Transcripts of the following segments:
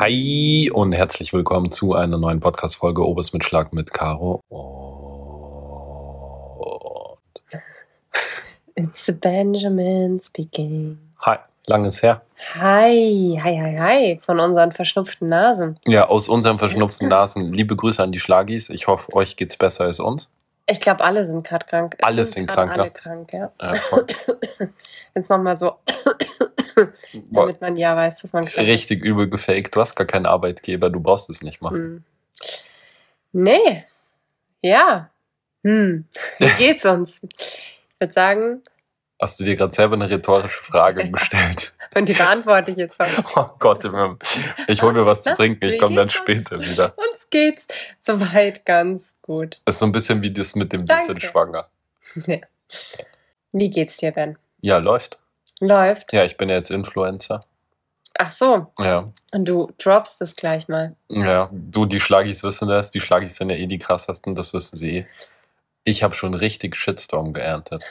Hi und herzlich willkommen zu einer neuen Podcast-Folge Obers mit Schlag mit Caro. Und It's Benjamin speaking. hi, langes her. Hi, hi, hi, hi, von unseren verschnupften Nasen. Ja, aus unseren verschnupften Nasen. Liebe Grüße an die Schlagis. Ich hoffe, euch geht's besser als uns. Ich glaube, alle sind gerade krank. Es Alle sind grad krank, Alle ja. krank, ja. Ja. Jetzt nochmal so, damit man ja weiß, dass man krank richtig übel gefaked. Du hast gar keinen Arbeitgeber, du brauchst es nicht ist. machen. Hm. Nee, ja. Hm. Wie geht's uns? Ich würde sagen, Hast du dir gerade selber eine rhetorische Frage gestellt? und die beantworte ich jetzt auch. Oh Gott, ich hole mir was zu trinken. Ich komme dann geht's uns? später wieder. Uns geht's soweit ganz gut. Das ist so ein bisschen wie das mit dem bisschen schwanger. Ja. Wie geht's dir, Ben? Ja, läuft. Läuft? Ja, ich bin ja jetzt Influencer. Ach so, Ja, und du droppst es gleich mal. Ja, du, die Schlagis wissen das. Die Schlagis sind ja eh die krassesten, das wissen sie eh. Ich habe schon richtig Shitstorm geerntet.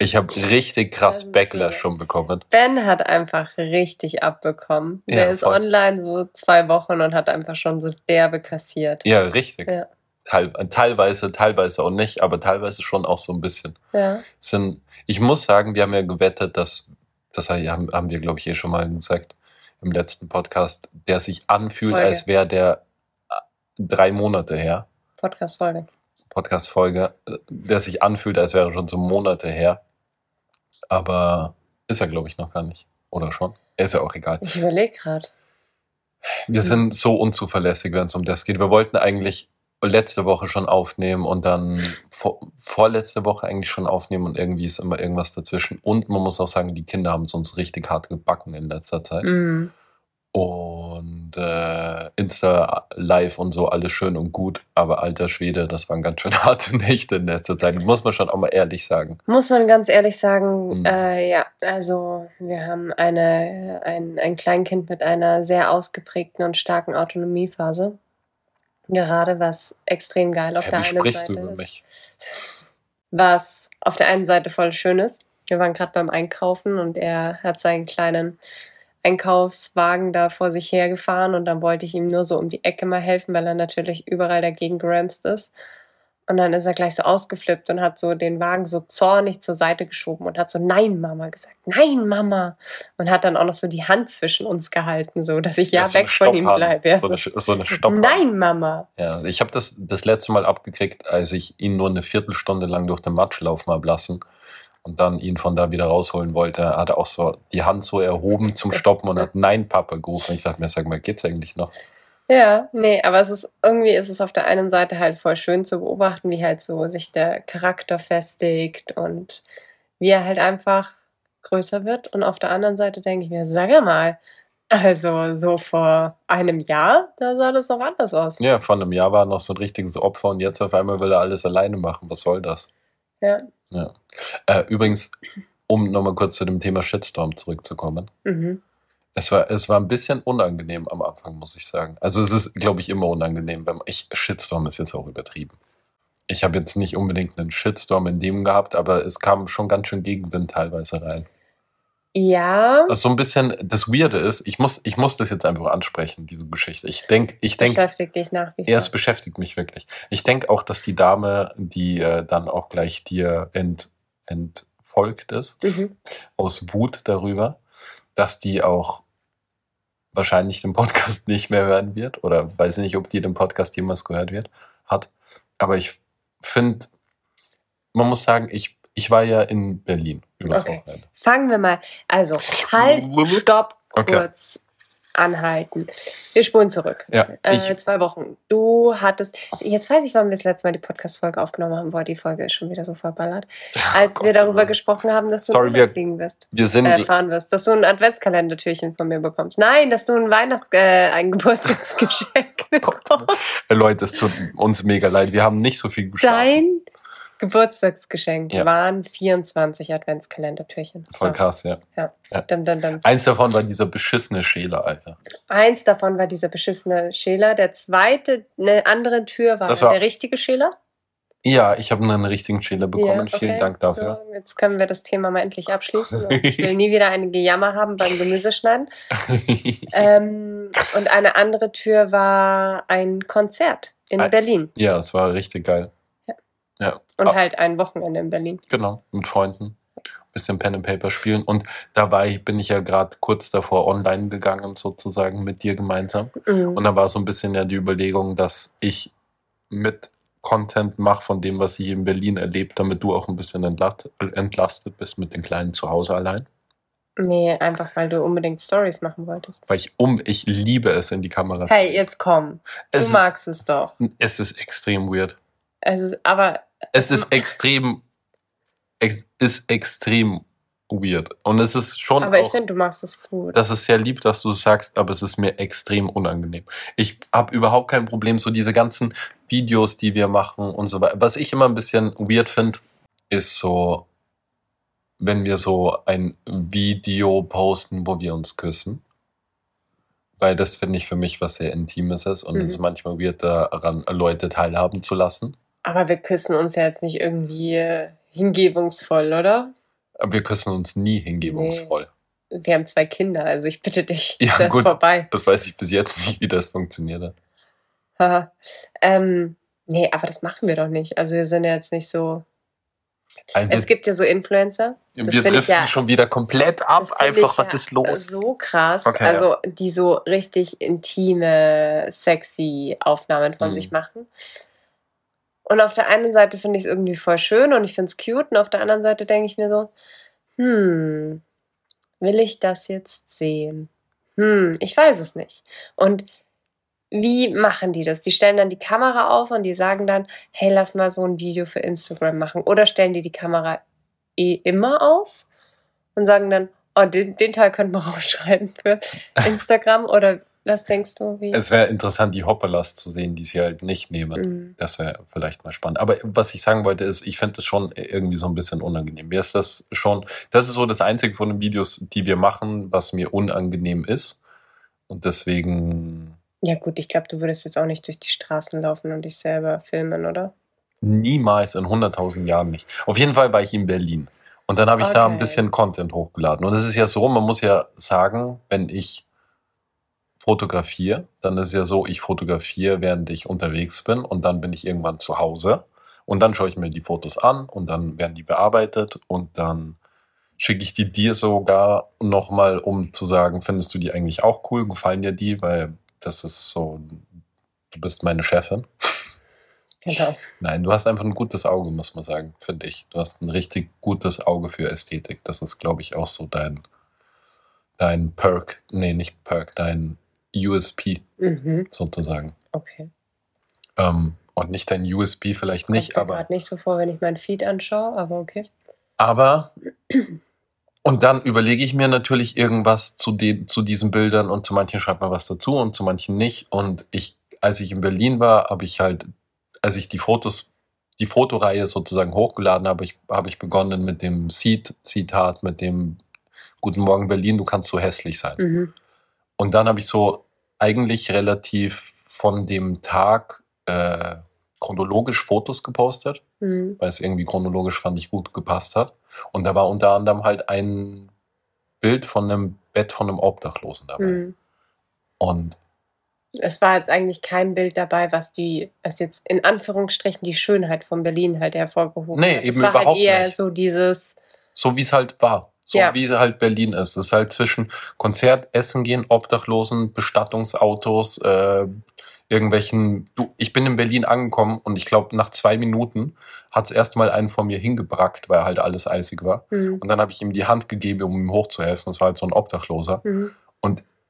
Ich habe richtig krass Backlash so. schon bekommen. Ben hat einfach richtig abbekommen. Ja, Der ist voll. online so zwei Wochen und hat einfach schon so derbe kassiert. Ja, richtig. Ja. Teil, teilweise, teilweise auch nicht, aber teilweise schon auch so ein bisschen. Ja. Sind, ich muss sagen, wir haben ja gewettet, dass, das haben, haben wir, glaube ich, eh schon mal gesagt im letzten Podcast, der sich anfühlt, Folge. als wäre der äh, drei Monate her. Podcast-Folge. Podcast-Folge, äh, der sich anfühlt, als wäre schon so Monate her. Aber ist er, glaube ich, noch gar nicht. Oder schon? Ist ja auch egal. Ich überlege gerade. Wir sind so unzuverlässig, wenn es um das geht. Wir wollten eigentlich letzte Woche schon aufnehmen und dann vor, vorletzte Woche eigentlich schon aufnehmen und irgendwie ist immer irgendwas dazwischen. Und man muss auch sagen, die Kinder haben es uns richtig hart gebacken in letzter Zeit. Mhm. Und äh, Insta live und so, alles schön und gut. Aber alter Schwede, das waren ganz schön harte Nächte in letzter Zeit. Muss man schon auch mal ehrlich sagen. Muss man ganz ehrlich sagen, Mhm. äh, ja, also wir haben eine, ein, ein Kleinkind mit einer sehr ausgeprägten und starken Autonomiephase. Gerade was extrem geil auf Hä, der einen sprichst Seite du über ist. mich? was auf der einen Seite voll schön ist. Wir waren gerade beim Einkaufen und er hat seinen kleinen Einkaufswagen da vor sich hergefahren und dann wollte ich ihm nur so um die Ecke mal helfen, weil er natürlich überall dagegen geramst ist. Und dann ist er gleich so ausgeflippt und hat so den Wagen so zornig zur Seite geschoben und hat so Nein, Mama gesagt. Nein, Mama. Und hat dann auch noch so die Hand zwischen uns gehalten, so dass ich ja ist so weg von ihm bleibe. Ja, So eine, so, so eine Stopphand. Nein, Mama. Ja, ich habe das das letzte Mal abgekriegt, als ich ihn nur eine Viertelstunde lang durch den Matsch laufen habe lassen und dann ihn von da wieder rausholen wollte. Er hatte auch so die Hand so erhoben zum Stoppen und hat Nein, Papa gerufen. Ich dachte mir, sag mal, geht's eigentlich noch? Ja, nee, aber es ist irgendwie ist es auf der einen Seite halt voll schön zu beobachten, wie halt so sich der Charakter festigt und wie er halt einfach größer wird. Und auf der anderen Seite denke ich mir, sag mal, also so vor einem Jahr, da sah das doch anders aus. Ja, vor einem Jahr war er noch so ein richtiges Opfer und jetzt auf einmal will er alles alleine machen. Was soll das? Ja. Ja. Äh, übrigens, um nochmal kurz zu dem Thema Shitstorm zurückzukommen. Mhm. Es war, es war ein bisschen unangenehm am Anfang, muss ich sagen. Also es ist, glaube ich, immer unangenehm. Wenn ich, Shitstorm ist jetzt auch übertrieben. Ich habe jetzt nicht unbedingt einen Shitstorm in dem gehabt, aber es kam schon ganz schön Gegenwind teilweise rein. Ja, Also so ein bisschen, das Weirde ist, ich muss, ich muss das jetzt einfach ansprechen, diese Geschichte. Ich denke, ich denke, beschäftigt dich nach wie vor. ja, es beschäftigt mich wirklich. Ich denke auch, dass die Dame, die äh, dann auch gleich dir ent, entfolgt ist, Mhm. aus Wut darüber, dass die auch wahrscheinlich den Podcast nicht mehr hören wird oder weiß nicht, ob die den Podcast jemals gehört wird, hat. Aber ich finde, man muss sagen, ich, ich war ja in Berlin übers Okay. Wochenende. Fangen wir mal. Also, halt, stopp, Okay. kurz anhalten. Wir spulen zurück. Ja, Äh, zwei Wochen. Du hattest, jetzt weiß ich, wann wir das letzte Mal die Podcast-Folge aufgenommen haben. Boah, die Folge ist schon wieder so verballert. Als Oh wir Gott, darüber Mann. gesprochen haben, dass du Sorry, wir- fliegen wirst, wir sind, äh, fahren wirst, dass du ein Adventskalendertürchen von mir bekommst. Nein, dass du ein Weihnachts-, äh, ein Geburtstagsgeschenk bekommst. Leute, es tut uns mega leid. Wir haben nicht so viel geschafft. Dein Geburtstagsgeschenk Ja. waren 24 Adventskalendertürchen. Voll krass, ja. Ja. Ja. Dum, dum, dum. Eins davon war dieser beschissene Schäler, Alter. Eins davon war dieser beschissene Schäler. Der zweite, eine andere Tür war, war- der richtige Schäler. Ja, ich habe einen richtigen Schäler bekommen. Ja, Vielen okay. Dank dafür. So, jetzt können wir das Thema mal endlich abschließen. Ich will nie wieder eine Gejammer haben beim Gemüseschneiden. Ähm, und eine andere Tür war ein Konzert in Berlin. ja, es war richtig geil. Ja. Und Ah, halt ein Wochenende in Berlin. Genau, mit Freunden. Bisschen Pen and Paper spielen. Und dabei bin ich ja gerade kurz davor online gegangen, sozusagen mit dir gemeinsam. Mhm. Und da war so ein bisschen ja die Überlegung, dass ich mit Content mache von dem, was ich in Berlin erlebt, damit du auch ein bisschen entlastet, entlastet bist mit den Kleinen zu Hause allein. Nee, einfach weil du unbedingt Stories machen wolltest. Weil ich um, ich liebe es in die Kamera Hey, jetzt komm. Du es magst es doch. Ist, es ist extrem weird. Es ist, aber Es ist extrem, ex, ist extrem weird. Und es ist schon aber ich auch, finde, du machst es gut. das ist sehr lieb, dass du es sagst, aber es ist mir extrem unangenehm. Ich habe überhaupt kein Problem, so diese ganzen Videos, die wir machen und so weiter. Was ich immer ein bisschen weird finde, ist so, wenn wir so ein Video posten, wo wir uns küssen. Weil das finde ich für mich was sehr Intimes ist und Mhm. es ist manchmal weird, daran Leute teilhaben zu lassen. Aber wir küssen uns ja jetzt nicht irgendwie äh, hingebungsvoll, oder? Aber wir küssen uns nie hingebungsvoll. Wir haben zwei Kinder, also ich bitte dich. Ja, das ist gut. vorbei. Das weiß ich bis jetzt nicht, wie das funktioniert hat. Haha. ähm, nee, aber das machen wir doch nicht. Also wir sind ja jetzt nicht so. Ein- Es gibt ja so Influencer. wir das wir driften ja- schon wieder komplett ab. Einfach, was ja ist los? So krass. Okay, also, die so richtig intime, sexy Aufnahmen von Mhm. sich machen. Und auf der einen Seite finde ich es irgendwie voll schön und ich finde es cute. Und auf der anderen Seite denke ich mir so, hm, will ich das jetzt sehen? Hm, ich weiß es nicht. Und wie machen die das? Die stellen dann die Kamera auf und die sagen dann, hey, lass mal so ein Video für Instagram machen. Oder stellen die die Kamera eh immer auf und sagen dann, oh, den, den Teil könnten wir rausschreiben für Instagram. Oder was denkst du? Wie? Es wäre interessant, die Hopperlas zu sehen, die sie halt nicht nehmen. Mhm. Das wäre vielleicht mal spannend. Aber was ich sagen wollte, ist, ich finde es schon irgendwie so ein bisschen unangenehm. Mir ist das schon, das ist so das einzige von den Videos, die wir machen, was mir unangenehm ist. Und deswegen Ja gut, ich glaube, du würdest jetzt auch nicht durch die Straßen laufen und dich selber filmen, oder? niemals in 100.000 Jahren nicht. Auf jeden Fall war ich in Berlin. Und dann habe ich da ein Okay. bisschen Content hochgeladen. Und es ist ja so, man muss ja sagen, wenn ich fotografiere, dann ist ja so, ich fotografiere, während ich unterwegs bin und dann bin ich irgendwann zu Hause und dann schaue ich mir die Fotos an und dann werden die bearbeitet und dann schicke ich die dir sogar nochmal, um zu sagen, findest du die eigentlich auch cool, gefallen dir die, weil das ist so, du bist meine Chefin. Genau. Nein, du hast einfach ein gutes Auge, muss man sagen, finde ich. Du hast ein richtig gutes Auge für Ästhetik. Das ist, glaube ich, auch so dein, dein Perk. Nee, nicht Perk, dein USP Mhm. sozusagen. Okay. Ähm, und nicht dein USB vielleicht nicht, Kommt mir aber. gerade nicht so vor, wenn ich meinen Feed anschaue, aber okay. Aber. Und dann überlege ich mir natürlich irgendwas zu, den, zu diesen Bildern und zu manchen schreibt man was dazu und zu manchen nicht. Und ich, als ich in Berlin war, habe ich halt, als ich die Fotos, die Fotoreihe sozusagen hochgeladen habe, ich, habe ich begonnen mit dem Seed-Zitat, mit dem Guten Morgen Berlin, du kannst so hässlich sein. Mhm. Und dann habe ich so eigentlich relativ von dem Tag äh, chronologisch Fotos gepostet Mhm. weil es irgendwie chronologisch fand ich gut gepasst hat. Und da war unter anderem halt ein Bild von einem Bett von einem Obdachlosen dabei. Mhm. Und Es war jetzt eigentlich kein Bild dabei, was die, was jetzt in Anführungsstrichen die Schönheit von Berlin halt hervorgehoben Nee, hat. eben es war überhaupt halt eher nicht. so dieses, so wie es halt war. So Ja. wie halt Berlin ist. Es ist halt zwischen Konzert, Essen gehen, Obdachlosen, Bestattungsautos, äh, irgendwelchen. Du, ich bin in Berlin angekommen und ich glaube, nach zwei Minuten hat es erstmal einen von mir hingebrackt, weil halt alles eisig war. mhm. Und dann habe ich ihm die Hand gegeben, um ihm hochzuhelfen. Das war halt so ein Obdachloser. Mhm.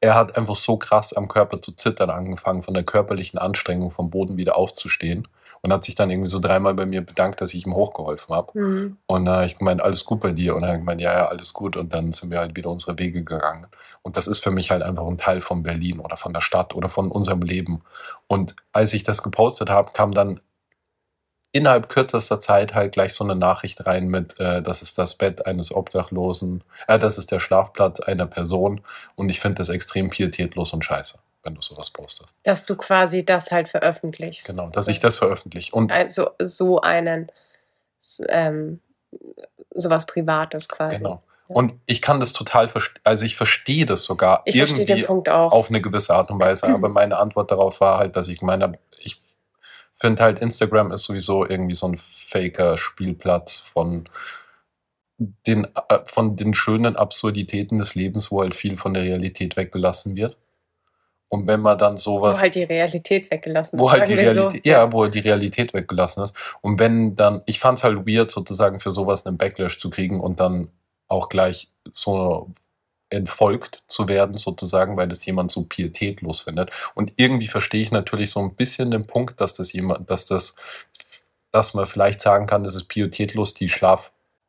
er hat einfach so krass am Körper zu zittern angefangen, von der körperlichen Anstrengung vom Boden wieder aufzustehen. Und hat sich dann irgendwie so dreimal bei mir bedankt, dass ich ihm hochgeholfen habe. Mhm. Und äh, ich gemeint, alles gut bei dir. Und er gemeint, ja, ja, alles gut. Und dann sind wir halt wieder unsere Wege gegangen. Und das ist für mich halt einfach ein Teil von Berlin oder von der Stadt oder von unserem Leben. Und als ich das gepostet habe, kam dann innerhalb kürzester Zeit halt gleich so eine Nachricht rein mit, äh, das ist das Bett eines Obdachlosen, äh, das ist der Schlafplatz einer Person und ich finde das extrem pietätlos und scheiße. Wenn du sowas postest. Dass du quasi das halt veröffentlichst. Genau, dass ich das veröffentliche. Und Also so einen, ähm, sowas Privates quasi. genau. Und ich kann das total verstehen, also ich verstehe das sogar Ich irgendwie auf eine gewisse Art und Weise, aber meine Antwort darauf war halt, dass ich meine, ich finde halt, Instagram ist sowieso irgendwie so ein faker Spielplatz von den, äh, von den schönen Absurditäten des Lebens, wo halt viel von der Realität weggelassen wird. Und wenn man dann sowas wo halt die Realität weggelassen wo wird, halt die wir so. Realität, ja, wo die Realität weggelassen ist. Und wenn dann, ich fand es halt weird, sozusagen für sowas einen Backlash zu kriegen und dann auch gleich so entfolgt zu werden, sozusagen, weil das jemand so pietätlos findet. Und irgendwie verstehe ich natürlich so ein bisschen den Punkt, dass das jemand, dass das, dass man vielleicht sagen kann, das ist pietätlos, die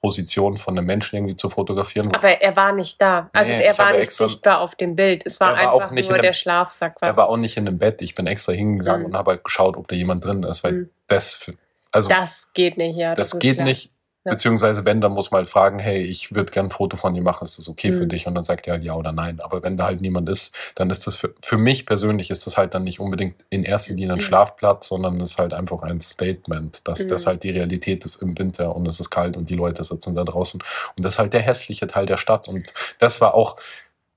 Schlafposition von einem Menschen irgendwie zu fotografieren. Aber er war nicht da. Also Nee, er war nicht extra- sichtbar auf dem Bild. Es war Er war einfach nicht nur in der Schlafsack. er Was. war auch nicht in dem Bett. Ich bin extra hingegangen Mhm. und habe halt geschaut, ob da jemand drin ist, weil Mhm. das, also Das geht nicht, ja. das, ist geht klar. nicht. Ja. Beziehungsweise, wenn, dann muss man halt fragen, hey, ich würde gern ein Foto von dir machen, ist das okay für Mhm. dich? Und dann sagt er halt ja oder nein. Aber wenn da halt niemand ist, dann ist das für, für mich persönlich ist das halt dann nicht unbedingt in erster Linie ein. Schlafplatz, sondern es ist halt einfach ein Statement, dass das Mhm. halt die Realität ist im Winter und es ist kalt und die Leute sitzen da draußen. Und das ist halt der hässliche Teil der Stadt. Und das war auch,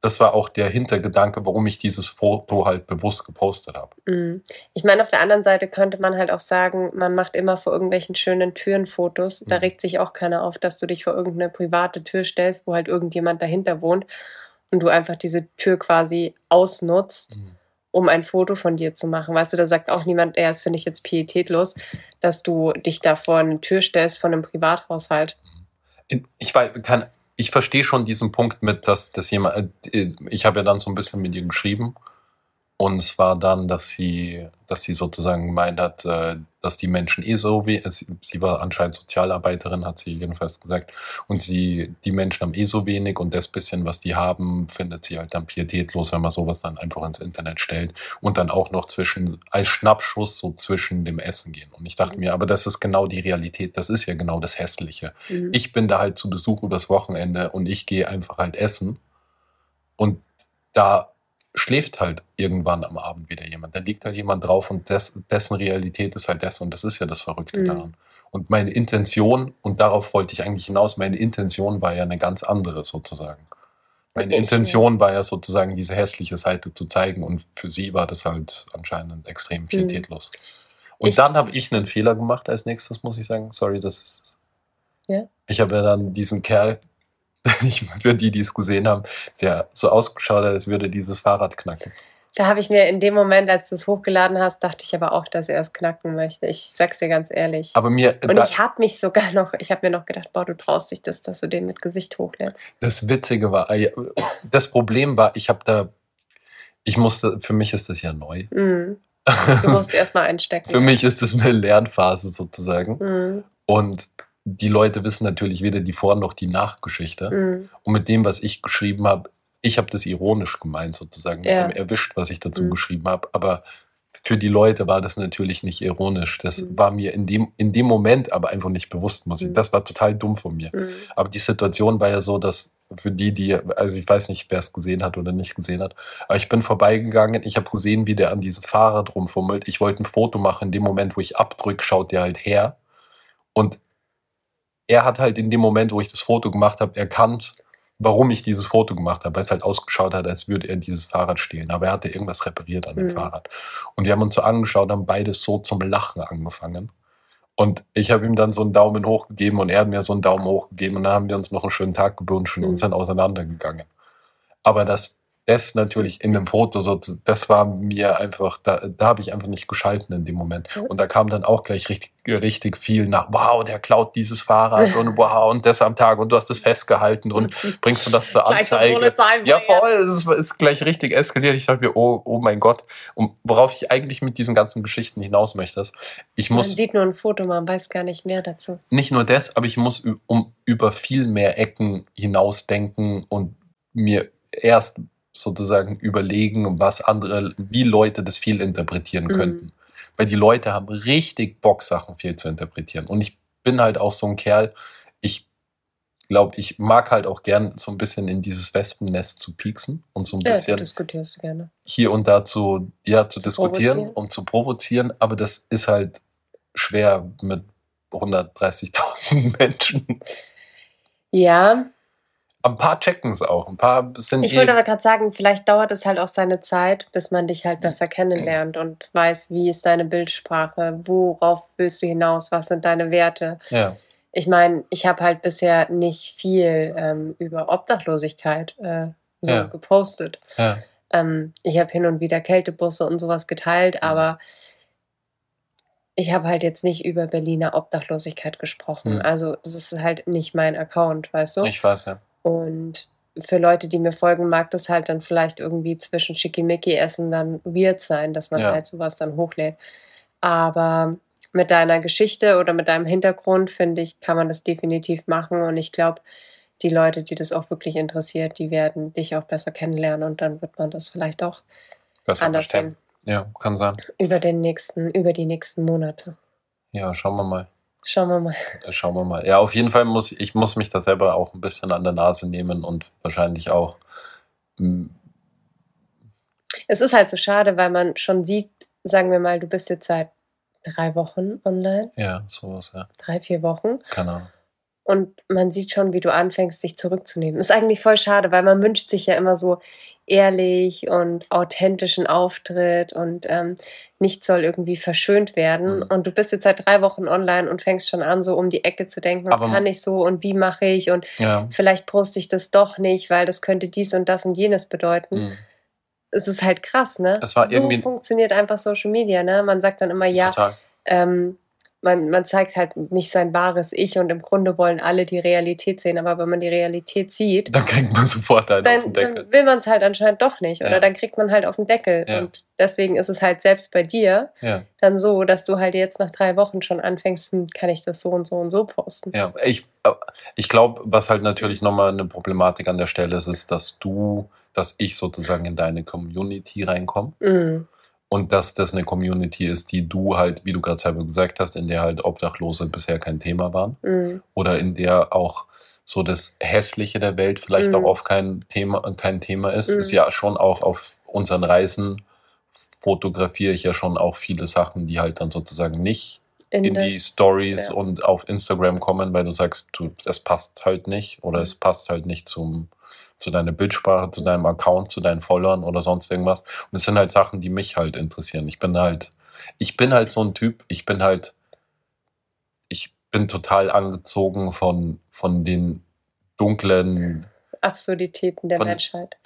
das war auch der Hintergedanke, warum ich dieses Foto halt bewusst gepostet habe. Mhm. Ich meine, auf der anderen Seite könnte man halt auch sagen, man macht immer vor irgendwelchen schönen Türen Fotos. Da Mhm. regt sich auch keiner auf, dass du dich vor irgendeine private Tür stellst, wo halt irgendjemand dahinter wohnt und du einfach diese Tür quasi ausnutzt, um ein Foto von dir zu machen. Weißt du, da sagt auch niemand, ja, das finde ich jetzt pietätlos, dass du dich da vor eine Tür stellst von einem Privathaushalt. In- ich weiß, kann, ich verstehe schon diesen Punkt mit, dass, dass jemand, äh, ich habe ja dann so ein bisschen mit ihr geschrieben und es war dann, dass sie, dass sie sozusagen gemeint hat, äh, dass die Menschen eh so wie, sie, sie war anscheinend Sozialarbeiterin, hat sie jedenfalls gesagt, und sie, die Menschen haben eh so wenig und das bisschen, was die haben, findet sie halt dann pietätlos, wenn man sowas dann einfach ins Internet stellt und dann auch noch zwischen, als Schnappschuss so zwischen dem Essen gehen. Und ich dachte mir, aber das ist genau die Realität, das ist ja genau das Hässliche Mhm. ich bin da halt zu Besuch übers Wochenende und ich gehe einfach halt essen und da schläft halt irgendwann am Abend wieder jemand. Da liegt halt jemand drauf und des, dessen Realität ist halt das und das ist ja das Verrückte Mhm. daran. Und meine Intention, und darauf wollte ich eigentlich hinaus, meine Intention war ja eine ganz andere sozusagen. Meine Ich- Intention war ja sozusagen diese hässliche Seite zu zeigen und für sie war das halt anscheinend extrem pietätlos. Und Mhm. Ich- dann habe ich einen Fehler gemacht als nächstes, muss ich sagen. Sorry, das ist. Ja. Ich habe ja dann diesen Kerl, ich, für die, die es gesehen haben, der so ausgeschaut hat, als würde dieses Fahrrad knacken. Da habe ich mir in dem Moment, als du es hochgeladen hast, dachte ich aber auch, dass er es knacken möchte. Ich sag's dir ganz ehrlich. Aber mir, Und ich habe mich sogar noch, ich habe mir noch gedacht, boah, du traust dich das, dass du den mit Gesicht hochlädst. das Witzige war, äh, das Problem war, ich habe da, ich musste, für mich ist das ja neu. Mhm. Du musst erstmal einstecken. für mich ist das eine Lernphase sozusagen. Mhm. Und die Leute wissen natürlich weder die Vor- noch die Nachgeschichte. Mhm. Und mit dem, was ich geschrieben habe, ich habe das ironisch gemeint, sozusagen, Ja. mit dem erwischt, was ich dazu Mhm. geschrieben habe. Aber für die Leute war das natürlich nicht ironisch. Das Mhm. war mir in dem, in dem Moment aber einfach nicht bewusst, muss ich. Mhm. Das war total dumm von mir. Mhm. Aber die Situation war ja so, dass für die, die, also ich weiß nicht, wer es gesehen hat oder nicht gesehen hat, aber ich bin vorbeigegangen, ich habe gesehen, wie der an diesem Fahrrad rumfummelt. Ich wollte ein Foto machen, in dem Moment, wo ich abdrücke, schaut der halt her. Und er hat halt in dem Moment, wo ich das Foto gemacht habe, erkannt, warum ich dieses Foto gemacht habe, weil es halt ausgeschaut hat, als würde er dieses Fahrrad stehlen. Aber er hatte irgendwas repariert an dem Mhm. Fahrrad. Und wir haben uns so angeschaut, haben beide so zum Lachen angefangen. Und ich habe ihm dann so einen Daumen hoch gegeben und er hat mir so einen Daumen hoch gegeben und dann haben wir uns noch einen schönen Tag gewünscht und Mhm. sind auseinandergegangen. Aber das, das natürlich in dem Foto, so, das war mir einfach, da, da habe ich einfach nicht geschalten in dem Moment. Und da kam dann auch gleich richtig, richtig viel nach, wow, der klaut dieses Fahrrad und wow, und das am Tag und du hast es festgehalten und bringst du das zur Anzeige. Ja, voll, es ist, ist gleich richtig eskaliert. Ich dachte mir, oh, oh mein Gott. Und worauf ich eigentlich mit diesen ganzen Geschichten hinaus möchte, ist, ich Man muss sieht nur ein Foto, man weiß gar nicht mehr dazu. nicht nur das, aber ich muss um über viel mehr Ecken hinausdenken und mir erst sozusagen überlegen, was andere, wie Leute das viel interpretieren Mhm. könnten. Weil die Leute haben richtig Bock, Sachen viel zu interpretieren. Und ich bin halt auch so ein Kerl, ich glaube, ich mag halt auch gern so ein bisschen in dieses Wespennest zu pieksen und so ein Ja, bisschen du diskutierst gerne. hier und da zu, ja, zu, Zu diskutieren, um zu provozieren, aber das ist halt schwer mit 130.000 Menschen. Ja, Ein paar checken es auch, ein paar sind ich wollte aber gerade sagen, vielleicht dauert es halt auch seine Zeit, bis man dich halt besser kennenlernt und weiß, wie ist deine Bildsprache, worauf willst du hinaus, was sind deine Werte. ja, Ich meine, ich habe halt bisher nicht viel ähm, über Obdachlosigkeit äh, so Ja. gepostet. ja, Ähm, ich habe hin und wieder Kältebusse und sowas geteilt, Mhm. aber ich habe halt jetzt nicht über Berliner Obdachlosigkeit gesprochen. Mhm. Also es ist halt nicht mein Account, weißt du? ich weiß ja. Und für Leute, die mir folgen, mag das halt dann vielleicht irgendwie zwischen Schickimicki essen dann weird sein, dass man Ja. halt sowas dann hochlädt. Aber mit deiner Geschichte oder mit deinem Hintergrund, finde ich, kann man das definitiv machen. Und ich glaube, die Leute, die das auch wirklich interessiert, die werden dich auch besser kennenlernen und dann wird man das vielleicht auch Besser anders sehen. Ja, kann sein. Über den nächsten, über die nächsten Monate. Ja, schauen wir mal. Schauen wir mal. Äh, Schauen wir mal. Ja, auf jeden Fall muss ich muss mich da selber auch ein bisschen an der Nase nehmen und wahrscheinlich auch mm, Es ist halt so schade, weil man schon sieht, sagen wir mal, du bist jetzt seit drei Wochen online, ja, sowas, ja. drei, vier Wochen. Keine Ahnung. Und man sieht schon, wie du anfängst, dich zurückzunehmen. Ist eigentlich voll schade, weil man wünscht sich ja immer so ehrlich und authentischen Auftritt und ähm, nichts soll irgendwie verschönt werden. Mhm. Und du bist jetzt seit drei Wochen online und fängst schon an, so um die Ecke zu denken, Aber- kann ich so und wie mache ich und Ja. vielleicht poste ich das doch nicht, weil das könnte dies und das und jenes bedeuten. mm, Es ist halt krass, ne? Es war so irgendwie- funktioniert einfach Social Media, ne? Man sagt dann immer, ja, ähm, man, man zeigt halt nicht sein wahres Ich und im Grunde wollen alle die Realität sehen, aber wenn man die Realität sieht, Dann kriegt man sofort halt auf den dann, Deckel. dann will man es halt anscheinend doch nicht oder Ja. dann kriegt man halt auf den Deckel. Ja. Und deswegen ist es halt selbst bei dir Ja. dann so, dass du halt jetzt nach drei Wochen schon anfängst, hm, kann ich das so und so und so posten. Ja, ich, äh, ich glaube, was halt natürlich nochmal eine Problematik an der Stelle ist, ist, dass du, dass ich sozusagen in deine Community reinkomme Mm, und dass das eine Community ist, die du halt, wie du gerade selber gesagt hast, in der halt Obdachlose bisher kein Thema waren mm, oder in der auch so das Hässliche der Welt vielleicht Mhm. auch oft kein Thema, kein Thema ist. Mhm. Ist ja schon auch auf unseren Reisen fotografiere ich ja schon auch viele Sachen, die halt dann sozusagen nicht in, die das- Stories ja. und auf Instagram kommen, weil du sagst, du, es passt halt nicht oder Mhm. es passt halt nicht zum, zu deiner Bildsprache, zu deinem Account, zu deinen Followern oder sonst irgendwas. Und es sind halt Sachen, die mich halt interessieren. Ich bin halt, ich bin halt so ein Typ, ich bin halt, ich bin total angezogen von, von den dunklen, Absurditäten der Von- Menschheit.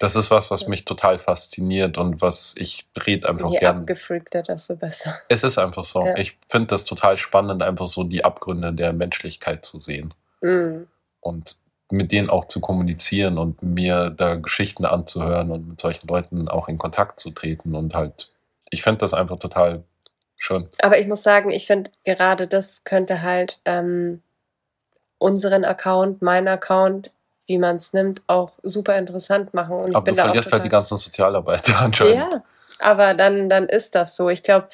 das ist was, was Ja. mich total fasziniert und was ich rede einfach Je gern. abgefreakter, desto besser. Es ist einfach so. Ja. Ich finde das total spannend, einfach so die Abgründe der Menschlichkeit zu sehen Mm, und mit denen auch zu kommunizieren und mir da Geschichten anzuhören und mit solchen Leuten auch in Kontakt zu treten und halt, ich finde das einfach total schön. Aber ich muss sagen, ich finde gerade das könnte halt ähm, unseren Account, meinen Account, wie man es nimmt, auch super interessant machen. Und ich Aber bin du verlierst halt die ganzen Sozialarbeiter anscheinend. Ja, aber dann, dann ist das so. Ich glaube,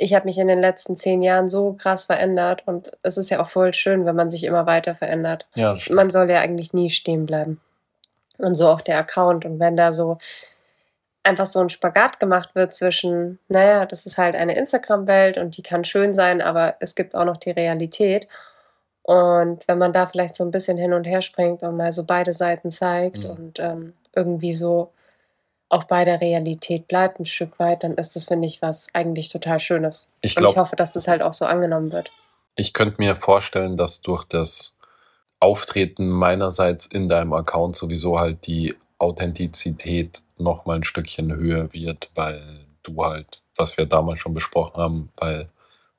ich habe mich in den letzten zehn Jahren so krass verändert und es ist ja auch voll schön, wenn man sich immer weiter verändert. Ja. Man soll ja eigentlich nie stehen bleiben. Und so auch der Account. Und wenn da so einfach so ein Spagat gemacht wird zwischen, naja, das ist halt eine Instagram-Welt und die kann schön sein, aber es gibt auch noch die Realität. Und wenn man da vielleicht so ein bisschen hin und her springt und mal so beide Seiten zeigt Mhm. und ähm, irgendwie so auch bei der Realität bleibt ein Stück weit, dann ist das, finde ich, was eigentlich total Schönes. ich Und ich hoffe, dass das halt auch so angenommen wird. ich könnte mir vorstellen, dass durch das Auftreten meinerseits in deinem Account sowieso halt die Authentizität noch mal ein Stückchen höher wird, weil du halt, was wir damals schon besprochen haben, weil,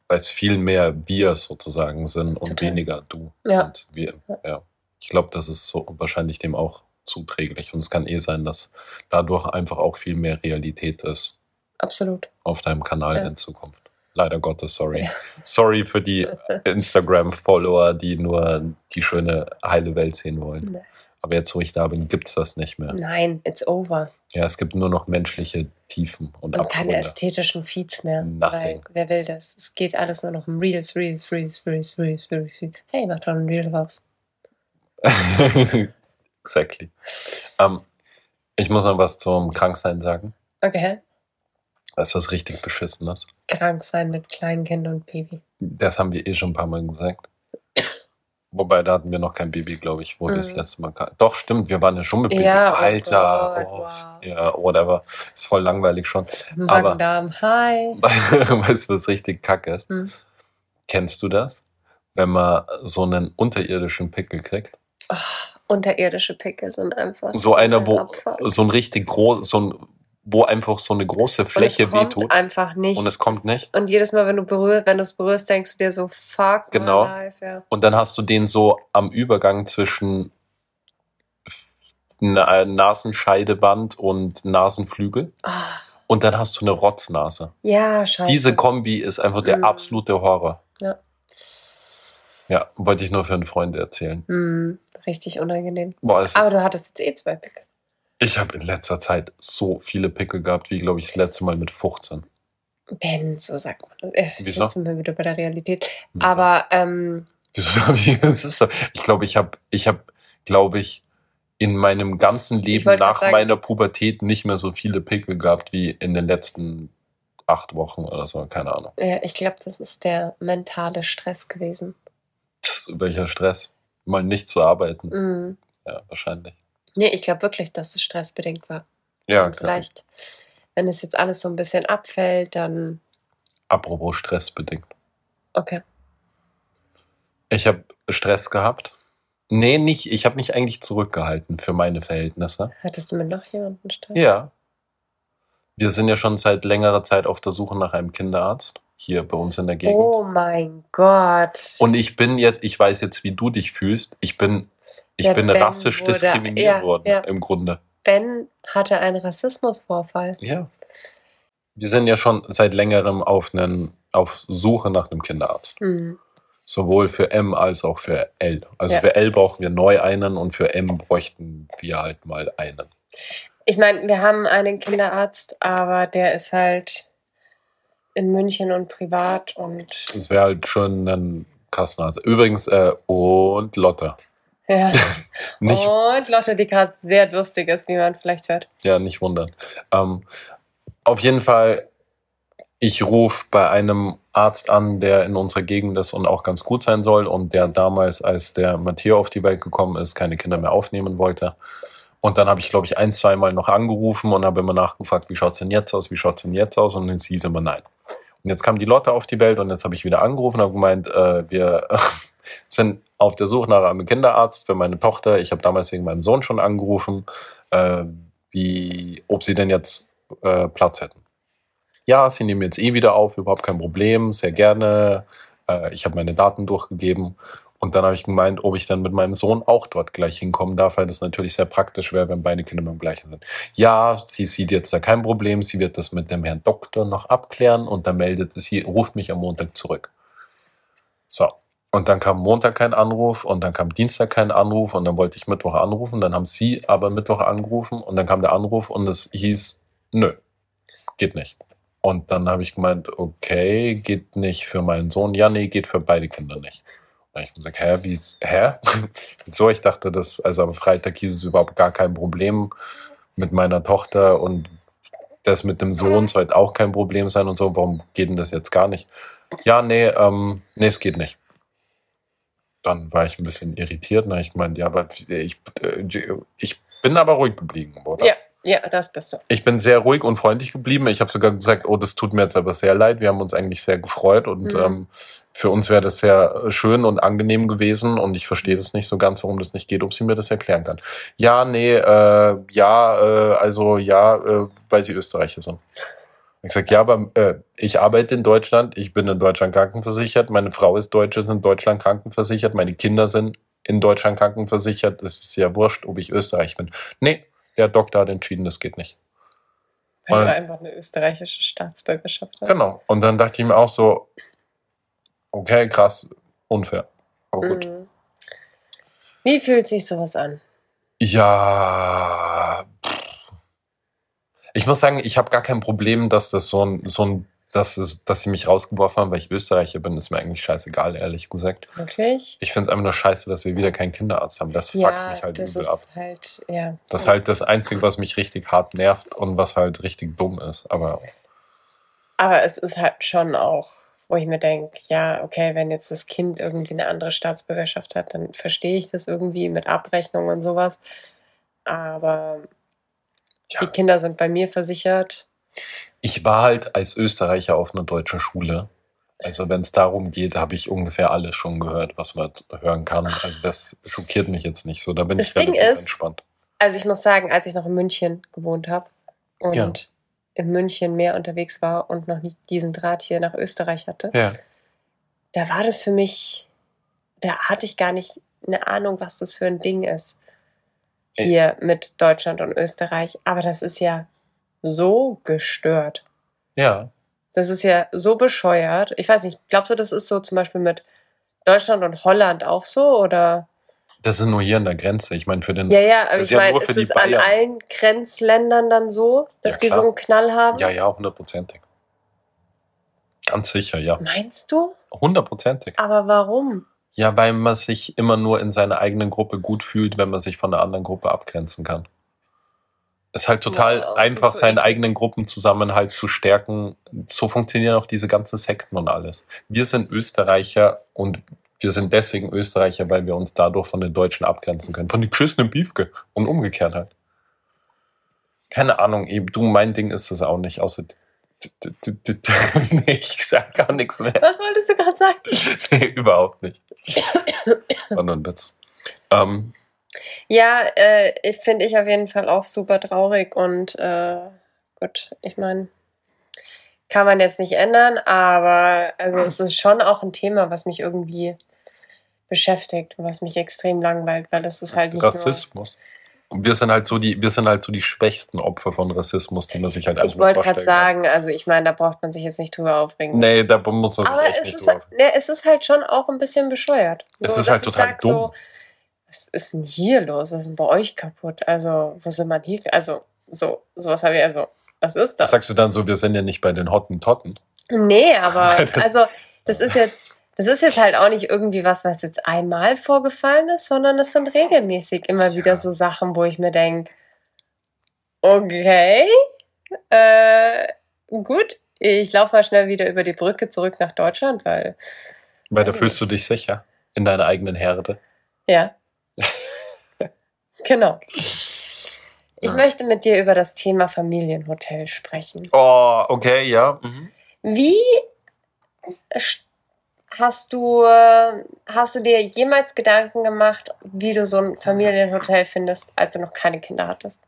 weil es viel mehr wir sozusagen sind und Total. weniger du. Ja. Und wir, ja. Ich glaube, das ist so wahrscheinlich dem auch zuträglich. Und es kann eh sein, dass dadurch einfach auch viel mehr Realität ist Absolut. auf deinem Kanal Ja. in Zukunft. Leider Gottes, sorry. Ja. Sorry für die Instagram-Follower, die nur die schöne, heile Welt sehen wollen. Nee. Aber jetzt, wo ich da bin, gibt es das nicht mehr. Nein, it's over. Ja, es gibt nur noch menschliche Tiefen und, Und keine ästhetischen Feeds mehr. Nothing. Weil wer will das? Es geht alles nur noch um Reels, Reels, Reels, Reels, Reels, Reels. Reels. Hey, mach doch ein Reel raus. exactly. Ähm, ich muss noch was zum Kranksein sagen. Okay. Das ist was richtig Beschissenes. Krank sein mit Kleinkind und Baby. Das haben wir eh schon ein paar Mal gesagt. Wobei, da hatten wir noch kein Baby, glaube ich, wo wir das Mhm. letzte Mal. ka- Doch, stimmt, wir waren ja schon mit Baby. Ja, oh Alter, Gott, oh, wow. ja, whatever. Ist voll langweilig schon. Magen-Darm, hi. weißt du, was richtig kacke ist? Hm. Kennst du das? Wenn man so einen unterirdischen Pickel kriegt? Oh, unterirdische Pickel sind einfach So einer, ein wo Abfuck. so ein richtig groß, so ein, wo einfach so eine große Und es Fläche kommt wehtut einfach nicht. und es kommt nicht. Und jedes Mal, wenn du berührst, wenn du es berührst, denkst du dir so, fuck Genau. life, ja. Und dann hast du den so am Übergang zwischen Na- Nasenscheidewand und Nasenflügel. Ah, Und dann hast du eine Rotznase. ja, scheiße. Diese Kombi ist einfach der Mhm. absolute Horror. Ja. Wollte ich nur für einen Freund erzählen. Hm, richtig unangenehm. Boah, es Aber du hattest jetzt eh zwei Pickel. ich habe in letzter Zeit so viele Pickel gehabt, wie, glaube ich, das letzte Mal mit 15. Ben, so sagt man das. Äh, Wieso? Jetzt sind wir wieder bei der Realität. Wieso? Aber, ähm, Wieso hab ich, ist so. Ich glaube, ich habe, ich habe, glaube ich, in meinem ganzen Leben nach sagen- meiner Pubertät nicht mehr so viele Pickel gehabt wie in den letzten acht Wochen oder so, keine Ahnung. ja, ich glaube, das ist der mentale Stress gewesen. Pss, welcher Stress? Mal nicht zu arbeiten. Mhm. Ja, wahrscheinlich. Nee, ich glaube wirklich, dass es stressbedingt war. Ja, Und klar. vielleicht, wenn es jetzt alles so ein bisschen abfällt, dann Apropos stressbedingt. okay. Ich habe Stress gehabt. Nee, nicht. Ich habe mich eigentlich zurückgehalten für meine Verhältnisse. Hattest du mit noch jemandem Stress? Ja. Wir sind ja schon seit längerer Zeit auf der Suche nach einem Kinderarzt. Hier bei uns in der Gegend. Oh mein Gott. Und ich bin jetzt, ich weiß jetzt, wie du dich fühlst. Ich bin, ich Der bin Ben rassisch wurde- diskriminiert ja, worden, ja. im Grunde. Ben hatte einen Rassismusvorfall. Ja. Wir sind ja schon seit längerem auf, einen, auf Suche nach einem Kinderarzt. Hm. Sowohl für M als auch für L. Also Ja. für L brauchen wir neu einen und für M bräuchten wir halt mal einen. Ich meine, wir haben einen Kinderarzt, aber der ist halt in München und privat und Das wäre halt schon ein Kassenarzt. Übrigens, äh, und Lotte. ja. Nicht, Und Lotte, die gerade sehr durstig ist, wie man vielleicht hört. ja, nicht wundern. Ähm, auf jeden Fall, ich rufe bei einem Arzt an, der in unserer Gegend ist und auch ganz gut sein soll und der damals, als der Matteo auf die Welt gekommen ist, keine Kinder mehr aufnehmen wollte. Und dann habe ich, glaube ich, ein, zweimal noch angerufen und habe immer nachgefragt, wie schaut es denn jetzt aus, wie schaut es denn jetzt aus? Und dann hieß immer nein. Und jetzt kam die Lotte auf die Welt und jetzt habe ich wieder angerufen und habe gemeint, äh, wir sind auf der Suche nach einem Kinderarzt für meine Tochter. Ich habe damals wegen meinem Sohn schon angerufen, äh, wie, ob sie denn jetzt äh, Platz hätten. Ja, sie nehmen jetzt eh wieder auf, überhaupt kein Problem, sehr gerne. Äh, ich habe meine Daten durchgegeben. Und dann habe ich gemeint, ob ich dann mit meinem Sohn auch dort gleich hinkommen darf, weil das natürlich sehr praktisch wäre, wenn beide Kinder beim gleichen sind. Ja, sie sieht jetzt da kein Problem, sie wird das mit dem Herrn Doktor noch abklären und dann meldet sie, ruft mich am Montag zurück. So. Und dann kam Montag kein Anruf und dann kam Dienstag kein Anruf und dann wollte ich Mittwoch anrufen, dann haben sie aber Mittwoch angerufen und dann kam der Anruf und es hieß, nö, geht nicht. Und dann habe ich gemeint, okay, geht nicht für meinen Sohn. Ja, nee, geht für beide Kinder nicht. Ich gesagt, hä, wie, hä? Wieso? Ich dachte, das, also am Freitag hieß es überhaupt gar kein Problem mit meiner Tochter und das mit dem Sohn sollte auch kein Problem sein und so. Warum geht denn das jetzt gar nicht? Ja, nee, ähm, nee, es geht nicht. Dann war ich ein bisschen irritiert. Habe ich gemeint, ja, aber ich, äh, ich bin aber ruhig geblieben, oder? Ja, ja, das bist du. Ich bin sehr ruhig und freundlich geblieben. Ich habe sogar gesagt, oh, das tut mir jetzt aber sehr leid. Wir haben uns eigentlich sehr gefreut und Mhm. ähm, für uns wäre das sehr schön und angenehm gewesen und ich verstehe das nicht so ganz, warum das nicht geht, ob sie mir das erklären kann. Ja, nee, äh, ja, äh, also ja, äh, weil sie Österreicher sind. Ich gesagt, ja, aber äh, ich arbeite in Deutschland, ich bin in Deutschland krankenversichert, meine Frau ist Deutsche, ist in Deutschland krankenversichert, meine Kinder sind in Deutschland krankenversichert. Es ist ja wurscht, ob ich Österreich bin. Nee, der Doktor hat entschieden, das geht nicht. Weil du einfach eine österreichische Staatsbürgerschaft hast. Genau. Und dann dachte ich mir auch so, okay, krass, unfair. Aber gut. Mhm. Wie fühlt sich sowas an? Ja. pff. Ich muss sagen, ich habe gar kein Problem, dass das so ein, so ein dass, es, dass sie mich rausgeworfen haben, weil ich Österreicher bin, ist mir eigentlich scheißegal, ehrlich gesagt. Wirklich? Ich finde es einfach nur scheiße, dass wir wieder keinen Kinderarzt haben. Das fuckt ja, mich halt das übel ist ab. halt, ja. Das ist halt das Einzige, was mich richtig hart nervt und was halt richtig dumm ist. Aber Aber es ist halt schon auch, wo ich mir denke, ja, okay, wenn jetzt das Kind irgendwie eine andere Staatsbürgerschaft hat, dann verstehe ich das irgendwie mit Abrechnung und sowas. Aber ja, die Kinder sind bei mir versichert. ich war halt als Österreicher auf einer deutschen Schule. Also wenn es darum geht, habe ich ungefähr alles schon gehört, was man hören kann. Also das schockiert mich jetzt nicht so. Da bin Das ich Ding relativ ist- entspannt. Also ich muss sagen, als ich noch in München gewohnt habe und Ja. In München mehr unterwegs war und noch nicht diesen Draht hier nach Österreich hatte, Ja. da war das für mich, da hatte ich gar nicht eine Ahnung, was das für ein Ding ist. Hier mit Deutschland und Österreich. Aber das ist ja so gestört. Ja. Das ist ja so bescheuert. Ich weiß nicht, glaubst du, das ist so zum Beispiel mit Deutschland und Holland auch so? Oder? Das ist nur hier an der Grenze. Ich meine, für den. Ja, ja, aber ich ja meine, ist es an Bayern. allen Grenzländern dann so, dass Ja, die so einen Knall haben? Ja, ja, hundertprozentig. Ganz sicher, ja. Meinst du? Hundertprozentig. Aber warum? Ja, weil man sich immer nur in seiner eigenen Gruppe gut fühlt, wenn man sich von der anderen Gruppe abgrenzen kann. Es ist halt total Ja, einfach, so seinen eklig. eigenen Gruppenzusammenhalt zu stärken. So funktionieren auch diese ganzen Sekten und alles. Wir sind Österreicher und wir sind deswegen Österreicher, weil wir uns dadurch von den Deutschen abgrenzen können. Von den geschissenen Biefke und umgekehrt halt. Keine Ahnung, eben du, mein Ding ist das auch nicht, außer. nee, ich sag gar nichts mehr. Was wolltest du gerade sagen? Nee, überhaupt nicht. War nur ein Witz. Ähm, Ja, äh, ich finde ich auf jeden Fall auch super traurig und äh, gut, ich meine, kann man jetzt nicht ändern, aber also es ist schon auch ein Thema, was mich irgendwie beschäftigt und was mich extrem langweilt, weil das ist halt nicht Rassismus. Und wir sind halt so die, wir sind halt so die schwächsten Opfer von Rassismus, die man sich halt einfach Ich wollte gerade sagen, also ich meine, da braucht man sich jetzt nicht drüber aufregen. Nee, da muss man sich aber echt es nicht ist, drüber. ne, es ist halt schon auch ein bisschen bescheuert. Es ist halt total sag dumm. So, was ist denn hier los? Was ist denn bei euch kaputt? Also, wo sind man hier? Also, so, sowas habe ich also. Was ist das? Sagst du dann so, wir sind ja nicht bei den Hottentotten? Nee, aber Das- also das ist jetzt, das ist jetzt halt auch nicht irgendwie was, was jetzt einmal vorgefallen ist, sondern es sind regelmäßig immer Ja. wieder so Sachen, wo ich mir denke, okay, äh, gut, ich laufe mal schnell wieder über die Brücke zurück nach Deutschland, weil, Weil da fühlst du dich sicher in deiner eigenen Herde. ja. genau. Ich Ja. möchte mit dir über das Thema Familienhotel sprechen. Oh, okay, ja. Mhm. Wie hast du, hast du dir jemals Gedanken gemacht, wie du so ein Familienhotel findest, als du noch keine Kinder hattest?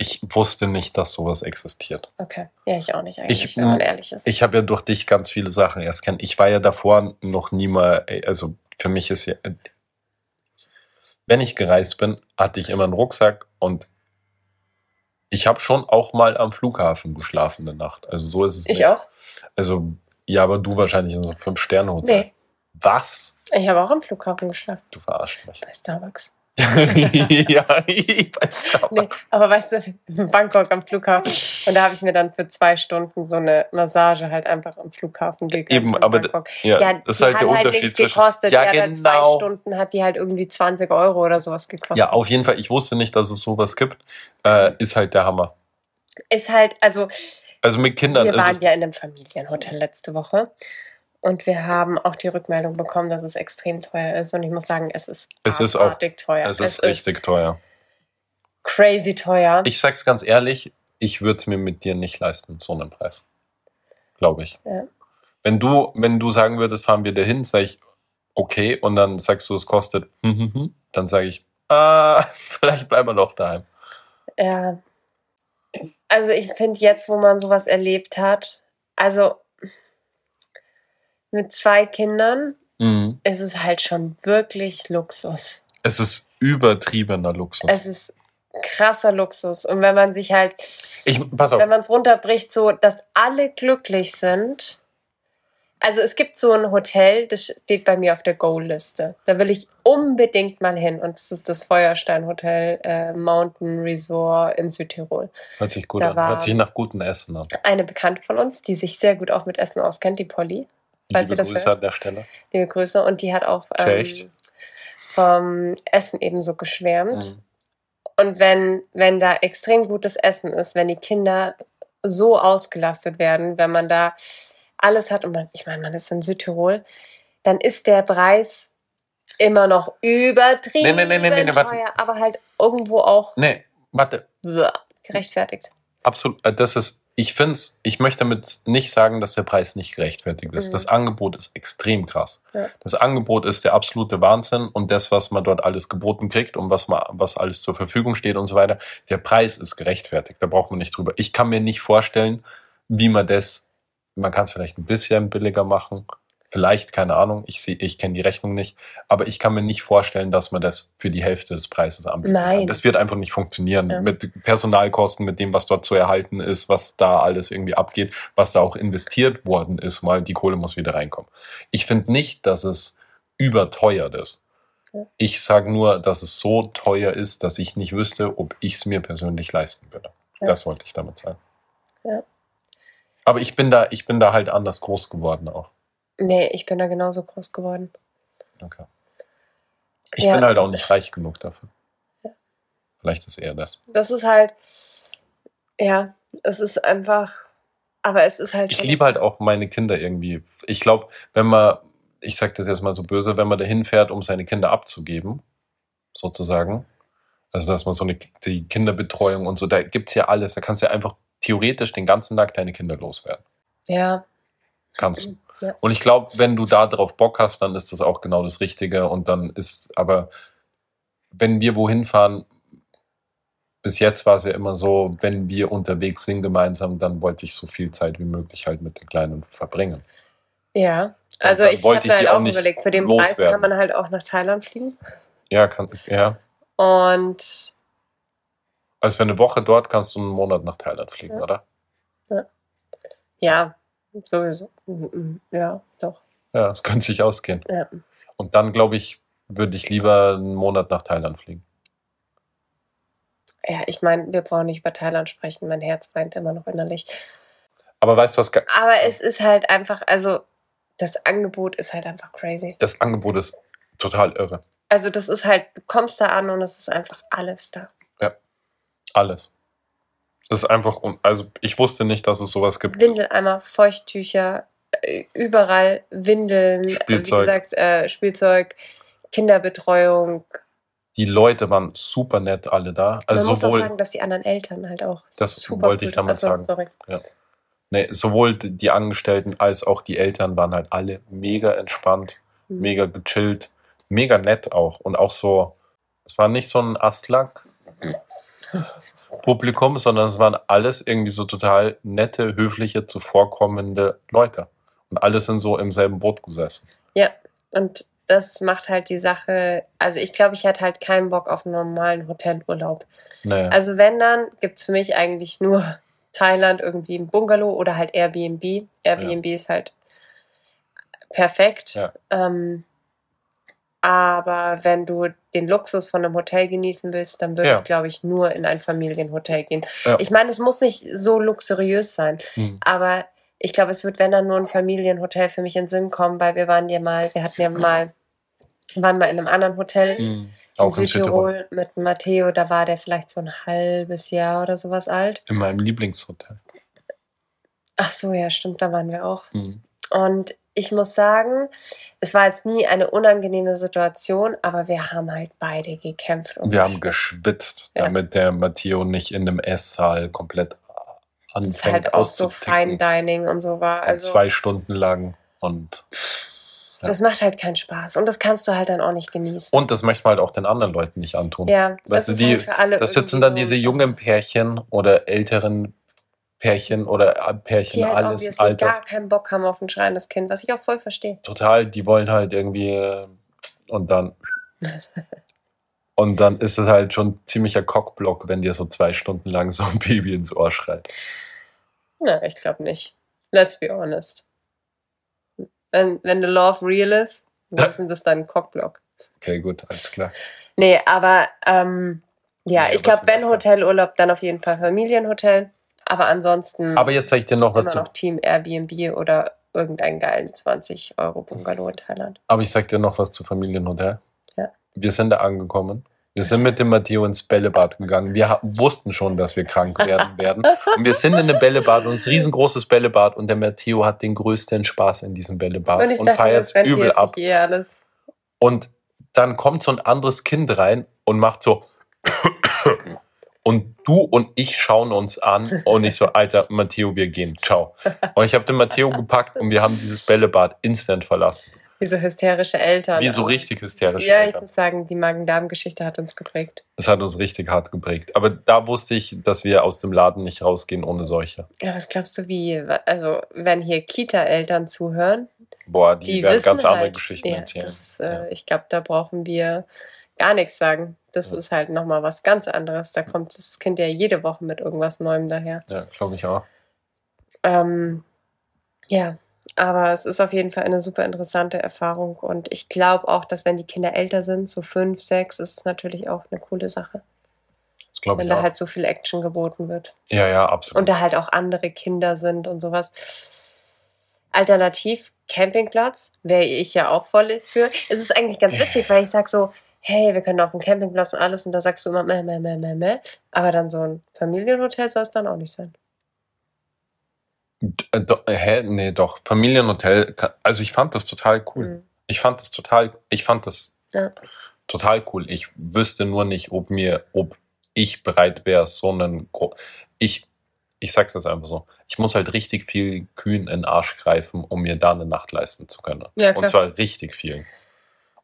Ich wusste nicht, dass sowas existiert. Okay, ja, ich auch nicht eigentlich, Ich- wenn man ehrlich ist. Ich habe ja durch dich ganz viele Sachen erst kennen. Ich war ja davor noch nie mal, also für mich ist ja, wenn ich gereist bin, hatte ich immer einen Rucksack und ich habe schon auch mal am Flughafen geschlafen eine Nacht. Also so ist es ich nicht. auch? Also, ja, aber du wahrscheinlich in so einem Fünf-Sterne-Hotel. Nee, Was? ich habe auch am Flughafen geschlafen, Du verarschst mich. bei Starbucks. ja, ich weiß gar Nee, aber weißt du, in Bangkok am Flughafen. Und da habe ich mir dann für zwei Stunden so eine Massage halt einfach am Flughafen gegönnt. Eben, aber. Ja, Ja, das ist halt der halt Unterschied nichts zwischen. gekostet. Ja, ja, zwei genau. Stunden hat die halt irgendwie 20 Euro oder sowas gekostet. Ja, auf jeden Fall. Ich wusste nicht, dass es sowas gibt. Äh, ist halt der Hammer. Ist halt, also Also mit Kindern wir ist waren es. ja in einem Familienhotel letzte Woche und wir haben auch die Rückmeldung bekommen, dass es extrem teuer ist und ich muss sagen, es ist Es ist auch- teuer. Es ist richtig teuer. crazy teuer. Ich sag's ganz ehrlich, ich würde es mir mit dir nicht leisten, so einen Preis. Glaube ich. Ja. Wenn du, wenn du sagen würdest, fahren wir dahin, sage ich, okay, und dann sagst du, es kostet, hm, hm, hm, dann sage ich, ah, vielleicht bleiben wir doch daheim. Ja. Also ich finde jetzt, wo man sowas erlebt hat, also mit zwei Kindern Mhm. ist es halt schon wirklich Luxus. Es ist übertriebener Luxus. Es ist krasser Luxus. Und wenn man sich halt, ich, wenn man es runterbricht, so, dass alle glücklich sind, Also es gibt so ein Hotel, das steht bei mir auf der Goal-Liste. Da will ich unbedingt mal hin. Und das ist das Feuerstein Hotel äh, Mountain Resort in Südtirol. Hört sich gut Da an. Hört sich nach gutem Essen an. Eine Bekannte von uns, die sich sehr gut auch mit Essen auskennt, die Polly. Liebe Grüße hört. an der Stelle. Liebe Grüße. Und die hat auch ähm, vom Essen ebenso geschwärmt. Mhm. Und wenn, wenn da extrem gutes Essen ist, wenn die Kinder so ausgelastet werden, wenn man da alles hat und man, ich meine, man ist in Südtirol, dann ist der Preis immer noch übertrieben Nee, nee, nee, teuer, aber halt irgendwo auch Nee, warte. gerechtfertigt. Absolut. äh, Das ist, ich finde es, ich möchte damit nicht sagen, dass der Preis nicht gerechtfertigt ist. Mhm. Das Angebot ist extrem krass. Ja. Das Angebot ist der absolute Wahnsinn und das, was man dort alles geboten kriegt und was, man, was alles zur Verfügung steht und so weiter, der Preis ist gerechtfertigt. Da braucht man nicht drüber. Ich kann mir nicht vorstellen, wie man das, man kann es vielleicht ein bisschen billiger machen. Vielleicht, keine Ahnung, ich, seh- ich kenne die Rechnung nicht, aber ich kann mir nicht vorstellen, dass man das für die Hälfte des Preises anbieten Nein. kann. Das wird einfach nicht funktionieren. Ja. Mit Personalkosten, mit dem, was dort zu erhalten ist, was da alles irgendwie abgeht, was da auch investiert worden ist, mal die Kohle muss wieder reinkommen. Ich finde nicht, dass es überteuert ist. Ja. Ich sage nur, dass es so teuer ist, dass ich nicht wüsste, ob ich es mir persönlich leisten würde. Ja. Das wollte ich damit sagen. Ja. Aber ich bin da, ich bin da halt anders groß geworden auch. Nee, ich bin da genauso groß geworden. Okay. Ich Ja. bin halt auch nicht reich genug dafür. Ja. Vielleicht ist eher das. Das ist halt, ja, es ist einfach, aber es ist halt Ich liebe halt auch meine Kinder irgendwie. Ich glaube, wenn man, ich sage das jetzt mal so böse, wenn man dahin fährt, um seine Kinder abzugeben, sozusagen, also dass man so eine die Kinderbetreuung und so, da gibt es ja alles. Da kannst du ja einfach theoretisch den ganzen Tag deine Kinder loswerden. Ja, Kannst du. Ja. Und ich glaube, wenn du da drauf Bock hast, dann ist das auch genau das Richtige. Und dann ist, aber wenn wir wohin fahren, bis jetzt war es ja immer so, wenn wir unterwegs sind gemeinsam, dann wollte ich so viel Zeit wie möglich halt mit den Kleinen verbringen. ja. Also ich habe ich mir halt auch überlegt, für den Preis loswerden. kann man halt auch nach Thailand fliegen. Ja, kann, ja. Und Also für eine Woche dort kannst du einen Monat nach Thailand fliegen, Ja. oder? ja, sowieso. Mhm, Ja, doch. Ja, das könnte sich ausgehen. Ja. Und dann, glaube ich, würde ich lieber einen Monat nach Thailand fliegen. Ja, ich meine, wir brauchen nicht über Thailand sprechen. Mein Herz weint immer noch innerlich. Aber weißt du was? Aber es ist halt einfach, also das Angebot ist halt einfach crazy. Das Angebot ist total irre. Also das ist halt, du kommst da an und es ist einfach alles da. Alles. Das ist einfach, also ich wusste nicht, dass es sowas gibt. Windeleimer, Feuchttücher, äh, überall Windeln, äh, wie Spielzeug. gesagt, äh, Spielzeug, Kinderbetreuung. Die Leute waren super nett alle da. Also Man muss auch sowohl, sagen, dass die anderen Eltern halt auch Das super wollte ich damit Achso, sagen. Sorry. nee, sowohl die Angestellten als auch die Eltern waren halt alle mega entspannt, Mhm. mega gechillt, mega nett auch. Und auch so, es war nicht so ein Astlack. Publikum, sondern es waren alles irgendwie so total nette, höfliche, zuvorkommende Leute. Und alle sind so im selben Boot gesessen. Ja, und das macht halt die Sache, also ich glaube, ich hätte halt keinen Bock auf einen normalen Hotelurlaub. Naja. Also wenn, dann gibt es für mich eigentlich nur Thailand irgendwie im Bungalow oder halt Airbnb. Airbnb ist halt perfekt. Ja. Ähm, aber wenn du den Luxus von einem Hotel genießen willst, dann würde Ja. ich, glaube ich, nur in ein Familienhotel gehen. Ja. Ich meine, es muss nicht so luxuriös sein, Hm. aber ich glaube, es wird, wenn dann nur ein Familienhotel für mich in Sinn kommen, weil wir waren ja mal, wir hatten ja mal, waren mal in einem anderen Hotel Hm. in Südtirol. Mit Matteo, da war der vielleicht so ein halbes Jahr oder sowas alt. In meinem Lieblingshotel. Ach so, ja, stimmt, da waren wir auch. Hm. Und ich muss sagen, es war jetzt nie eine unangenehme Situation, aber wir haben halt beide gekämpft. und Wir haben geschwitzt. Ja. damit der Matteo nicht in einem Esssaal komplett Das ist anfängt halt auch so Fine. Dining und so war. Also, zwei Stunden lang. Und, das macht halt keinen Spaß. Und das kannst du halt dann auch nicht genießen. und das möchte man halt auch den anderen Leuten nicht antun. ja, Weißt das du, ist die- halt für alle. Da sitzen dann so, diese jungen Pärchen oder älteren Pärchen oder Pärchen die halt alles Alters. gar keinen Bock haben auf ein schreiendes Kind, was ich auch voll verstehe. Total, die wollen halt irgendwie äh, und dann und dann ist es halt schon ziemlicher Cockblock, wenn dir so zwei Stunden lang so ein Baby ins Ohr schreit. Na, ich glaube nicht. Let's be honest. Wenn, wenn the love real ist, dann sind das dann Cockblock. Okay, gut, alles klar. Nee, aber ähm, ja, Nee, ich glaube, wenn ist Hotelurlaub, dann auf jeden Fall Familienhotel. Aber ansonsten Aber jetzt zeige ich dir noch was immer noch Team Airbnb oder irgendeinen geilen 20 Euro Bungalow in Thailand. Aber ich sag dir noch was zu Familienhotel. Ja. Wir sind da angekommen. Wir sind mit dem Matteo ins Bällebad gegangen. Wir wussten schon, dass wir krank werden werden. Und wir sind in dem Bällebad und es ist ein riesengroßes Bällebad und der Matteo hat den größten Spaß in diesem Bällebad Und und, feiert es übel ab. eh. Und dann kommt so ein anderes Kind rein und macht so. Und du und ich schauen uns an und ich so, Alter, Matteo, wir gehen. Ciao. Und ich habe den Matteo gepackt und wir haben dieses Bällebad instant verlassen. Wie so hysterische Eltern. Wie so richtig hysterisch. Ja, ich Alter. muss sagen, die Magen-Darm-Geschichte hat uns geprägt. Das hat uns richtig hart geprägt. Aber da wusste ich, dass wir aus dem Laden nicht rausgehen ohne solche. Ja, was glaubst du, wie, also wenn hier Kita-Eltern zuhören, Boah, die, die, werden ganz andere halt, Geschichten ja, erzählen. Das, äh, Ja. Ich glaube, da brauchen wir gar nichts sagen. Das Ja. ist halt nochmal was ganz anderes. Da kommt das Kind ja jede Woche mit irgendwas Neuem daher. Ja, glaube ich auch. Ähm, ja, aber es ist auf jeden Fall eine super interessante Erfahrung und ich glaube auch, dass wenn die Kinder älter sind, so fünf, sechs, ist es natürlich auch eine coole Sache, Das glaube wenn ich da auch. halt so viel Action geboten wird ja, ja, absolut. und da halt auch andere Kinder sind und sowas. Alternativ Campingplatz wäre ich ja auch voll für. Es ist eigentlich ganz witzig, weil ich sag so, hey, wir können auf dem Campingplatz und alles und da sagst du immer meh, meh, meh, meh, meh. Aber dann so ein Familienhotel soll es dann auch nicht sein. D- äh, do, hä? Nee, doch. Familienhotel. Also ich fand das total cool. Mhm. Ich fand das total, ich fand das Ja. total cool. Ich wüsste nur nicht, ob mir, ob ich bereit wäre, so einen, ich, ich sag's jetzt einfach so, ich muss halt richtig viel Kühen in den Arsch greifen, um mir da eine Nacht leisten zu können. Ja, Und zwar richtig viel.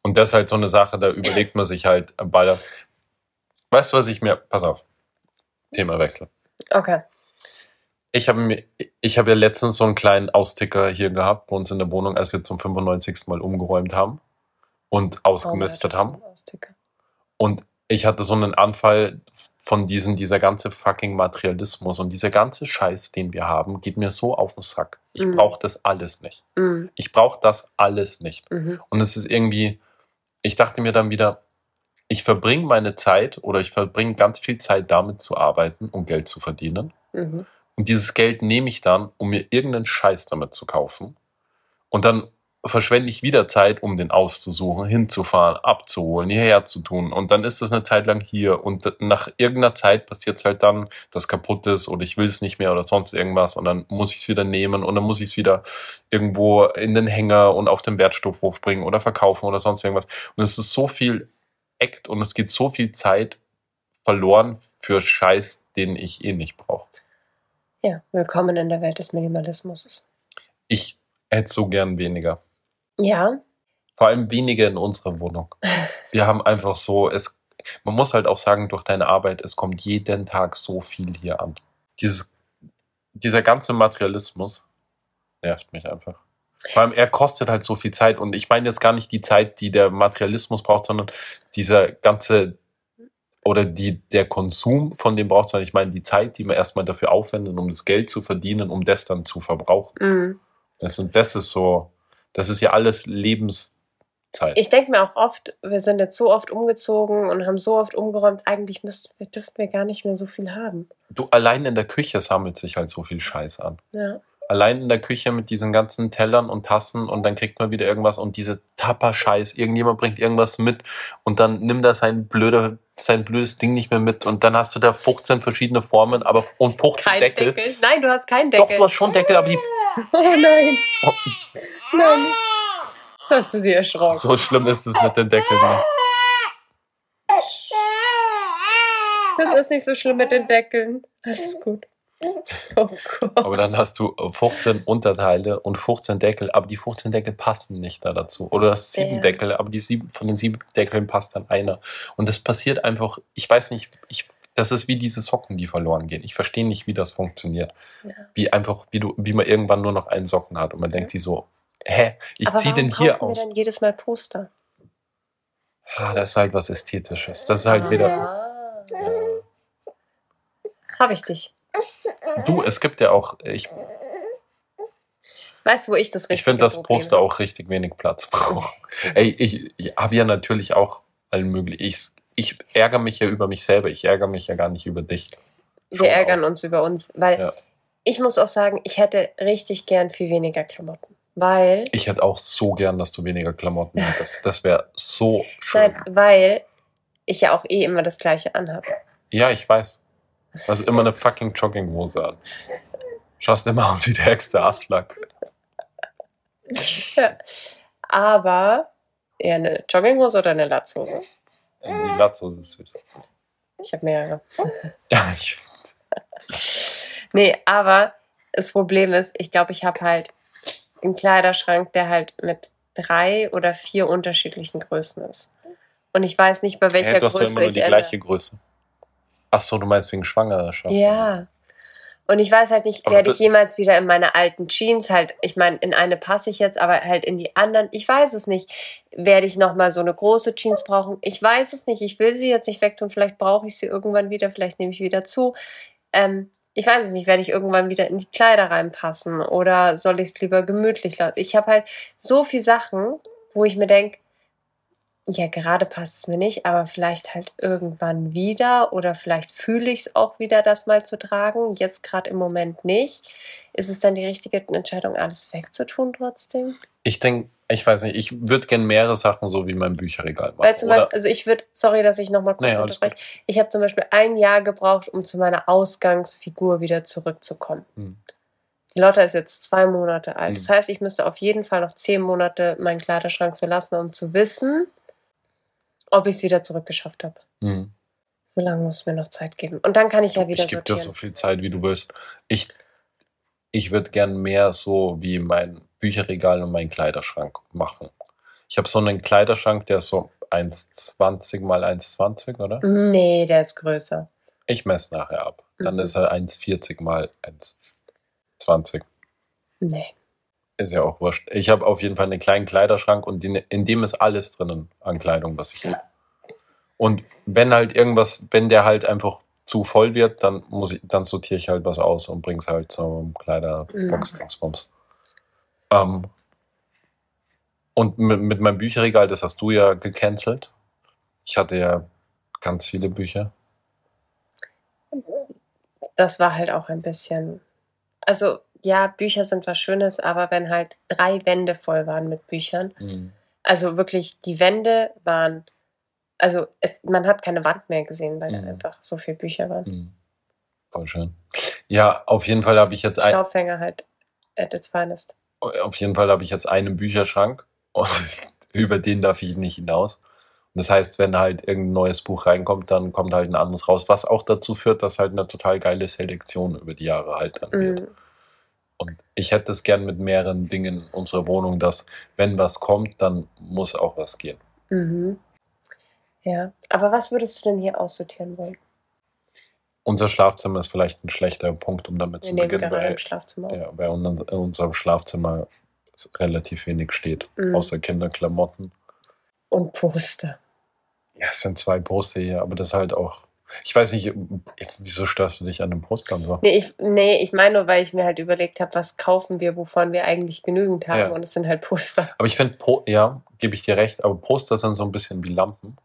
Und das ist halt so eine Sache, da überlegt man sich halt, weil, weißt du, was ich mir, pass auf, Themawechsel. Okay. Ich habe ich habe ja letztens so einen kleinen Austicker hier gehabt bei uns in der Wohnung, als wir zum 95. Mal umgeräumt haben und ausgemistet haben. Und ich hatte so einen Anfall von diesem, dieser ganze fucking Materialismus und dieser ganze Scheiß, den wir haben, geht mir so auf den Sack. Ich Mhm. brauche das alles nicht. Mhm. Ich brauche das alles nicht. Mhm. Und es ist irgendwie, ich dachte mir dann wieder, ich verbringe meine Zeit oder ich verbringe ganz viel Zeit damit zu arbeiten, um Geld zu verdienen. Mhm. Und dieses Geld nehme ich dann, um mir irgendeinen Scheiß damit zu kaufen. Und dann verschwende ich wieder Zeit, um den auszusuchen, hinzufahren, abzuholen, hierher zu tun. Und dann ist es eine Zeit lang hier. Und nach irgendeiner Zeit passiert es halt dann, dass kaputt ist oder ich will es nicht mehr oder sonst irgendwas. Und dann muss ich es wieder nehmen und dann muss ich es wieder irgendwo in den Hänger und auf den Wertstoffhof bringen oder verkaufen oder sonst irgendwas. Und es ist so viel Act und es geht so viel Zeit verloren für Scheiß, den ich eh nicht brauche. Ja, willkommen in der Welt des Minimalismus. Ich hätte so gern weniger. Ja, Vor allem weniger in unserer Wohnung. Wir haben einfach so, es, man muss halt auch sagen, durch deine Arbeit, es kommt jeden Tag so viel hier an. Dieses, dieser ganze Materialismus nervt mich einfach. Vor allem, er kostet halt so viel Zeit. Und ich meine jetzt gar nicht die Zeit, die der Materialismus braucht, sondern dieser ganze oder die, der Konsum von dem braucht, sondern ich meine die Zeit, die man erstmal dafür aufwendet, um das Geld zu verdienen, um das dann zu verbrauchen. mhm. Das, und das ist so, das ist ja alles Lebenszeit. ich denke mir auch oft, wir sind jetzt so oft umgezogen und haben so oft umgeräumt, eigentlich müssten wir, dürften wir gar nicht mehr so viel haben. du, allein in der Küche sammelt sich halt so viel Scheiß an. Ja. Allein in der Küche mit diesen ganzen Tellern und Tassen und dann kriegt man wieder irgendwas und diese Tapper-Scheiß. Irgendjemand bringt irgendwas mit und dann nimmt er sein, blöde, sein blödes Ding nicht mehr mit und dann hast du da 15 verschiedene Formen aber und 15 Kein Deckel. Deckel. Nein, du hast keinen Doch, Deckel. du hast schon Deckel, aber die. Oh nein. Oh, Nein. Jetzt hast du sie erschrocken. so schlimm ist es mit den Deckeln nicht. Das ist nicht so schlimm mit den Deckeln. Alles gut. Oh. Aber dann hast du 15 Unterteile und 15 Deckel, aber die 15 Deckel passen nicht da dazu. Oder du hast sieben Ja. Deckel, aber die sieben, von den sieben Deckeln passt dann einer. Und das passiert einfach, ich weiß nicht, ich, das ist wie diese Socken, die verloren gehen. Ich verstehe nicht, wie das funktioniert. Ja. Wie einfach, wie du, wie man irgendwann nur noch einen Socken hat und man denkt sich so, hä, ich ziehe den hier aus. Wir dann jedes Mal Poster. Ah, das ist halt was Ästhetisches. Das ist halt wieder. Ah. Ja. Hab ich dich. Du, es gibt ja auch, ich, Weißt du, wo ich das richtig Ich finde, das Poster auch richtig wenig Platz braucht. Ey, ich, ich habe ja natürlich auch allen möglichen. Ich, ich ärgere mich ja über mich selber. Ich ärgere mich ja gar nicht über dich. Wir Schon ärgern auch. uns über uns, weil Ja. ich muss auch sagen, ich hätte richtig gern viel weniger Klamotten. Weil, Ich hätte auch so gern, dass du weniger Klamotten hättest. Das wäre so schön. nein, weil ich ja auch eh immer das Gleiche anhabe. Ja, ich weiß. Du hast immer eine fucking Jogginghose an. Schaust immer aus wie der ärgste Aslak. Ja. Aber eher eine Jogginghose oder eine Latzhose? Die Latzhose ist süß. Ich habe mehrere. Ja, ich, Nee, aber das Problem ist, ich glaube, ich habe halt einen Kleiderschrank, der halt mit drei oder vier unterschiedlichen Größen ist. Und ich weiß nicht, bei welcher Hä, du hast Größe immer nur die gleiche Größe. Ach so, du meinst wegen Schwangerschaft? Ja. Und ich weiß halt nicht, werde ich jemals wieder in meine alten Jeans halt, ich meine, in eine passe ich jetzt, aber halt in die anderen, ich weiß es nicht. Werde ich nochmal so eine große Jeans brauchen? Ich weiß es nicht. Ich will sie jetzt nicht wegtun. Vielleicht brauche ich sie irgendwann wieder, vielleicht nehme ich wieder zu. Ähm, ich weiß es nicht. Werde ich irgendwann wieder in die Kleider reinpassen oder soll ich es lieber gemütlich lassen? Ich habe halt so viele Sachen, wo ich mir denke, ja, gerade passt es mir nicht, aber vielleicht halt irgendwann wieder oder vielleicht fühle ich es auch wieder, das mal zu tragen. Jetzt gerade im Moment nicht. Ist es dann die richtige Entscheidung, alles wegzutun trotzdem? Ich denke, ich weiß nicht, ich würde gerne mehrere Sachen so wie mein Bücherregal machen. Weil zum? Beispiel, also ich würde, sorry, dass ich nochmal kurz alles unterbreche. Ich habe zum Beispiel ein Jahr gebraucht, um zu meiner Ausgangsfigur wieder zurückzukommen. Hm. Die Lotta ist jetzt zwei Monate alt. Hm. Das heißt, ich müsste auf jeden Fall noch zehn Monate meinen Kleiderschrank so lassen, um zu wissen, ob ich es wieder zurückgeschafft habe. Hm. So lange muss es mir noch Zeit geben. Und dann kann ich ja wieder ich gebe dir sortieren. so viel Zeit, wie du willst. Ich, ich würde gern mehr so wie mein Bücherregal und mein Kleiderschrank machen. Ich habe so einen Kleiderschrank, der ist so 1,20 mal 1,20, oder? Nee, der ist größer. Ich messe nachher ab. Dann Mhm. ist er 1,40 mal 1,20. Nee. Ist ja auch wurscht. Ich habe auf jeden Fall einen kleinen Kleiderschrank und in, in dem ist alles drinnen an Kleidung, was ich habe. Und wenn halt irgendwas, wenn der halt einfach zu voll wird, dann muss ich, dann sortiere ich halt was aus und bring's halt zum Kleiderbox-Dingsbums. Ähm, und mit, mit meinem Bücherregal, das hast du ja gecancelt. Ich hatte ja ganz viele Bücher. Das war halt auch ein bisschen. Also, ja, Bücher sind was Schönes, aber wenn halt drei Wände voll waren mit Büchern, also wirklich, die Wände waren. Also, es, man hat keine Wand mehr gesehen, weil Mhm. einfach so viele Bücher waren. Mhm. Voll schön. Ja, auf jeden Fall habe ich jetzt ein, Staubfänger halt at its finest. auf jeden Fall habe ich jetzt einen Bücherschrank und über den darf ich nicht hinaus. Und das heißt, wenn halt irgendein neues Buch reinkommt, dann kommt halt ein anderes raus, was auch dazu führt, dass halt eine total geile Selektion über die Jahre halt dann wird. Mhm. Und ich hätte es gern mit mehreren Dingen in unserer Wohnung, dass wenn was kommt, dann muss auch was gehen. Mhm. Ja, aber was würdest du denn hier aussortieren wollen? Unser Schlafzimmer ist vielleicht ein schlechter Punkt, um damit Wir zu beginnen, weil, im Schlafzimmer ja, weil in unserem Schlafzimmer relativ wenig steht, Mhm. außer Kinderklamotten. Und Poster. Ja, es sind zwei Poster hier, aber das ist halt auch. Ich weiß nicht, wieso störst du dich an dem Poster und so? Nee, ich, nee, ich meine nur, weil ich mir halt überlegt habe, was kaufen wir, wovon wir eigentlich genügend haben. Ja. Und es sind halt Poster. Aber ich finde, ja, gebe ich dir recht, aber Poster sind so ein bisschen wie Lampen.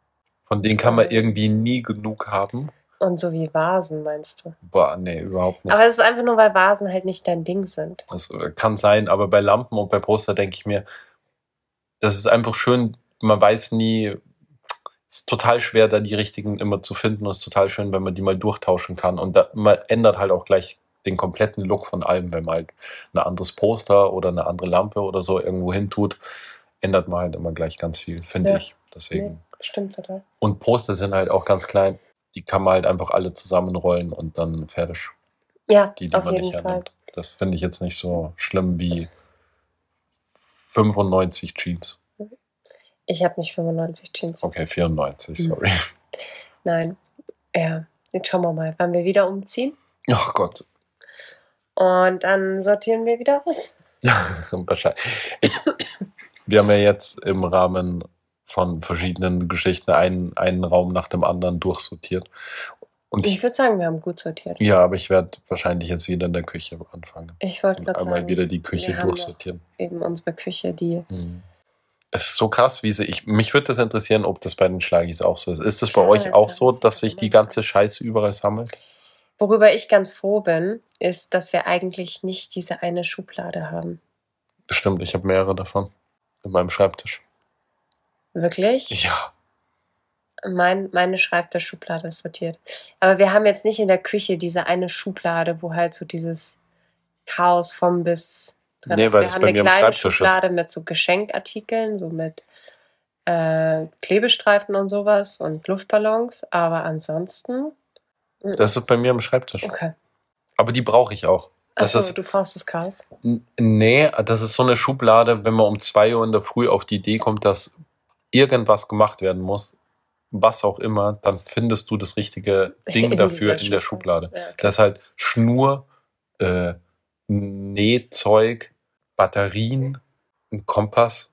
Von denen kann man irgendwie nie genug haben. Und so wie Vasen, meinst du? Boah, nee, überhaupt nicht. Aber es ist einfach nur, weil Vasen halt nicht dein Ding sind. Das äh, kann sein, aber bei Lampen und bei Poster denke ich mir, das ist einfach schön, man weiß nie, ist total schwer, da die richtigen immer zu finden und es ist total schön, wenn man die mal durchtauschen kann. Und da, man ändert halt auch gleich den kompletten Look von allem, wenn man halt ein anderes Poster oder eine andere Lampe oder so irgendwo hin tut, ändert man halt immer gleich ganz viel, finde Ja. ich. Deswegen. Stimmt total. Und Poster sind halt auch ganz klein. Die kann man halt einfach alle zusammenrollen und dann fertig. Ja, Die, die auf man jeden nicht Fall. Das finde ich jetzt nicht so schlimm wie 95 Jeans. Ich habe nicht 95 Jeans. Okay, 94, Hm. sorry. Nein. Ja, jetzt schauen wir mal, wann wir wieder umziehen. Ach Gott. Und dann sortieren wir wieder aus. Wahrscheinlich. Ich, wir haben ja jetzt im Rahmen von verschiedenen Geschichten einen, einen Raum nach dem anderen durchsortiert. Und Ich ich, würde sagen, wir haben gut sortiert. ja, aber ich werde wahrscheinlich jetzt wieder in der Küche anfangen. Ich wollte gerade einmal sagen, wieder die Küche wir durchsortieren. eben unsere Küche, die Mhm. Es ist so krass, wie sie. Ich, mich würde das interessieren, ob das bei den Schlagis auch so ist. Ist es bei euch auch so, dass sich die ganze Scheiße überall sammelt? Worüber ich ganz froh bin, ist, dass wir eigentlich nicht diese eine Schublade haben. Stimmt, ich habe mehrere davon. In meinem Schreibtisch. Wirklich? Ja. Mein, meine Schreibtischschublade ist sortiert. Aber wir haben jetzt nicht in der Küche diese eine Schublade, wo halt so dieses Chaos vom bis drin Nee, ist. weil wir es haben bei eine mir im kleine Schreibtisch ist. Schublade mit so Geschenkartikeln, so mit äh, Klebestreifen und sowas und Luftballons. Aber ansonsten. Das ist bei mir im Schreibtisch. Okay. Aber die brauche ich auch. Das Achso, ist, du brauchst das Chaos. Nee, das ist so eine Schublade, wenn man um 2 Uhr in der Früh auf die Idee kommt, dass irgendwas gemacht werden muss, was auch immer, dann findest du das richtige Ding In dafür in der Schublade. Ja, okay. Das ist halt Schnur, äh, Nähzeug, Batterien, ein Kompass.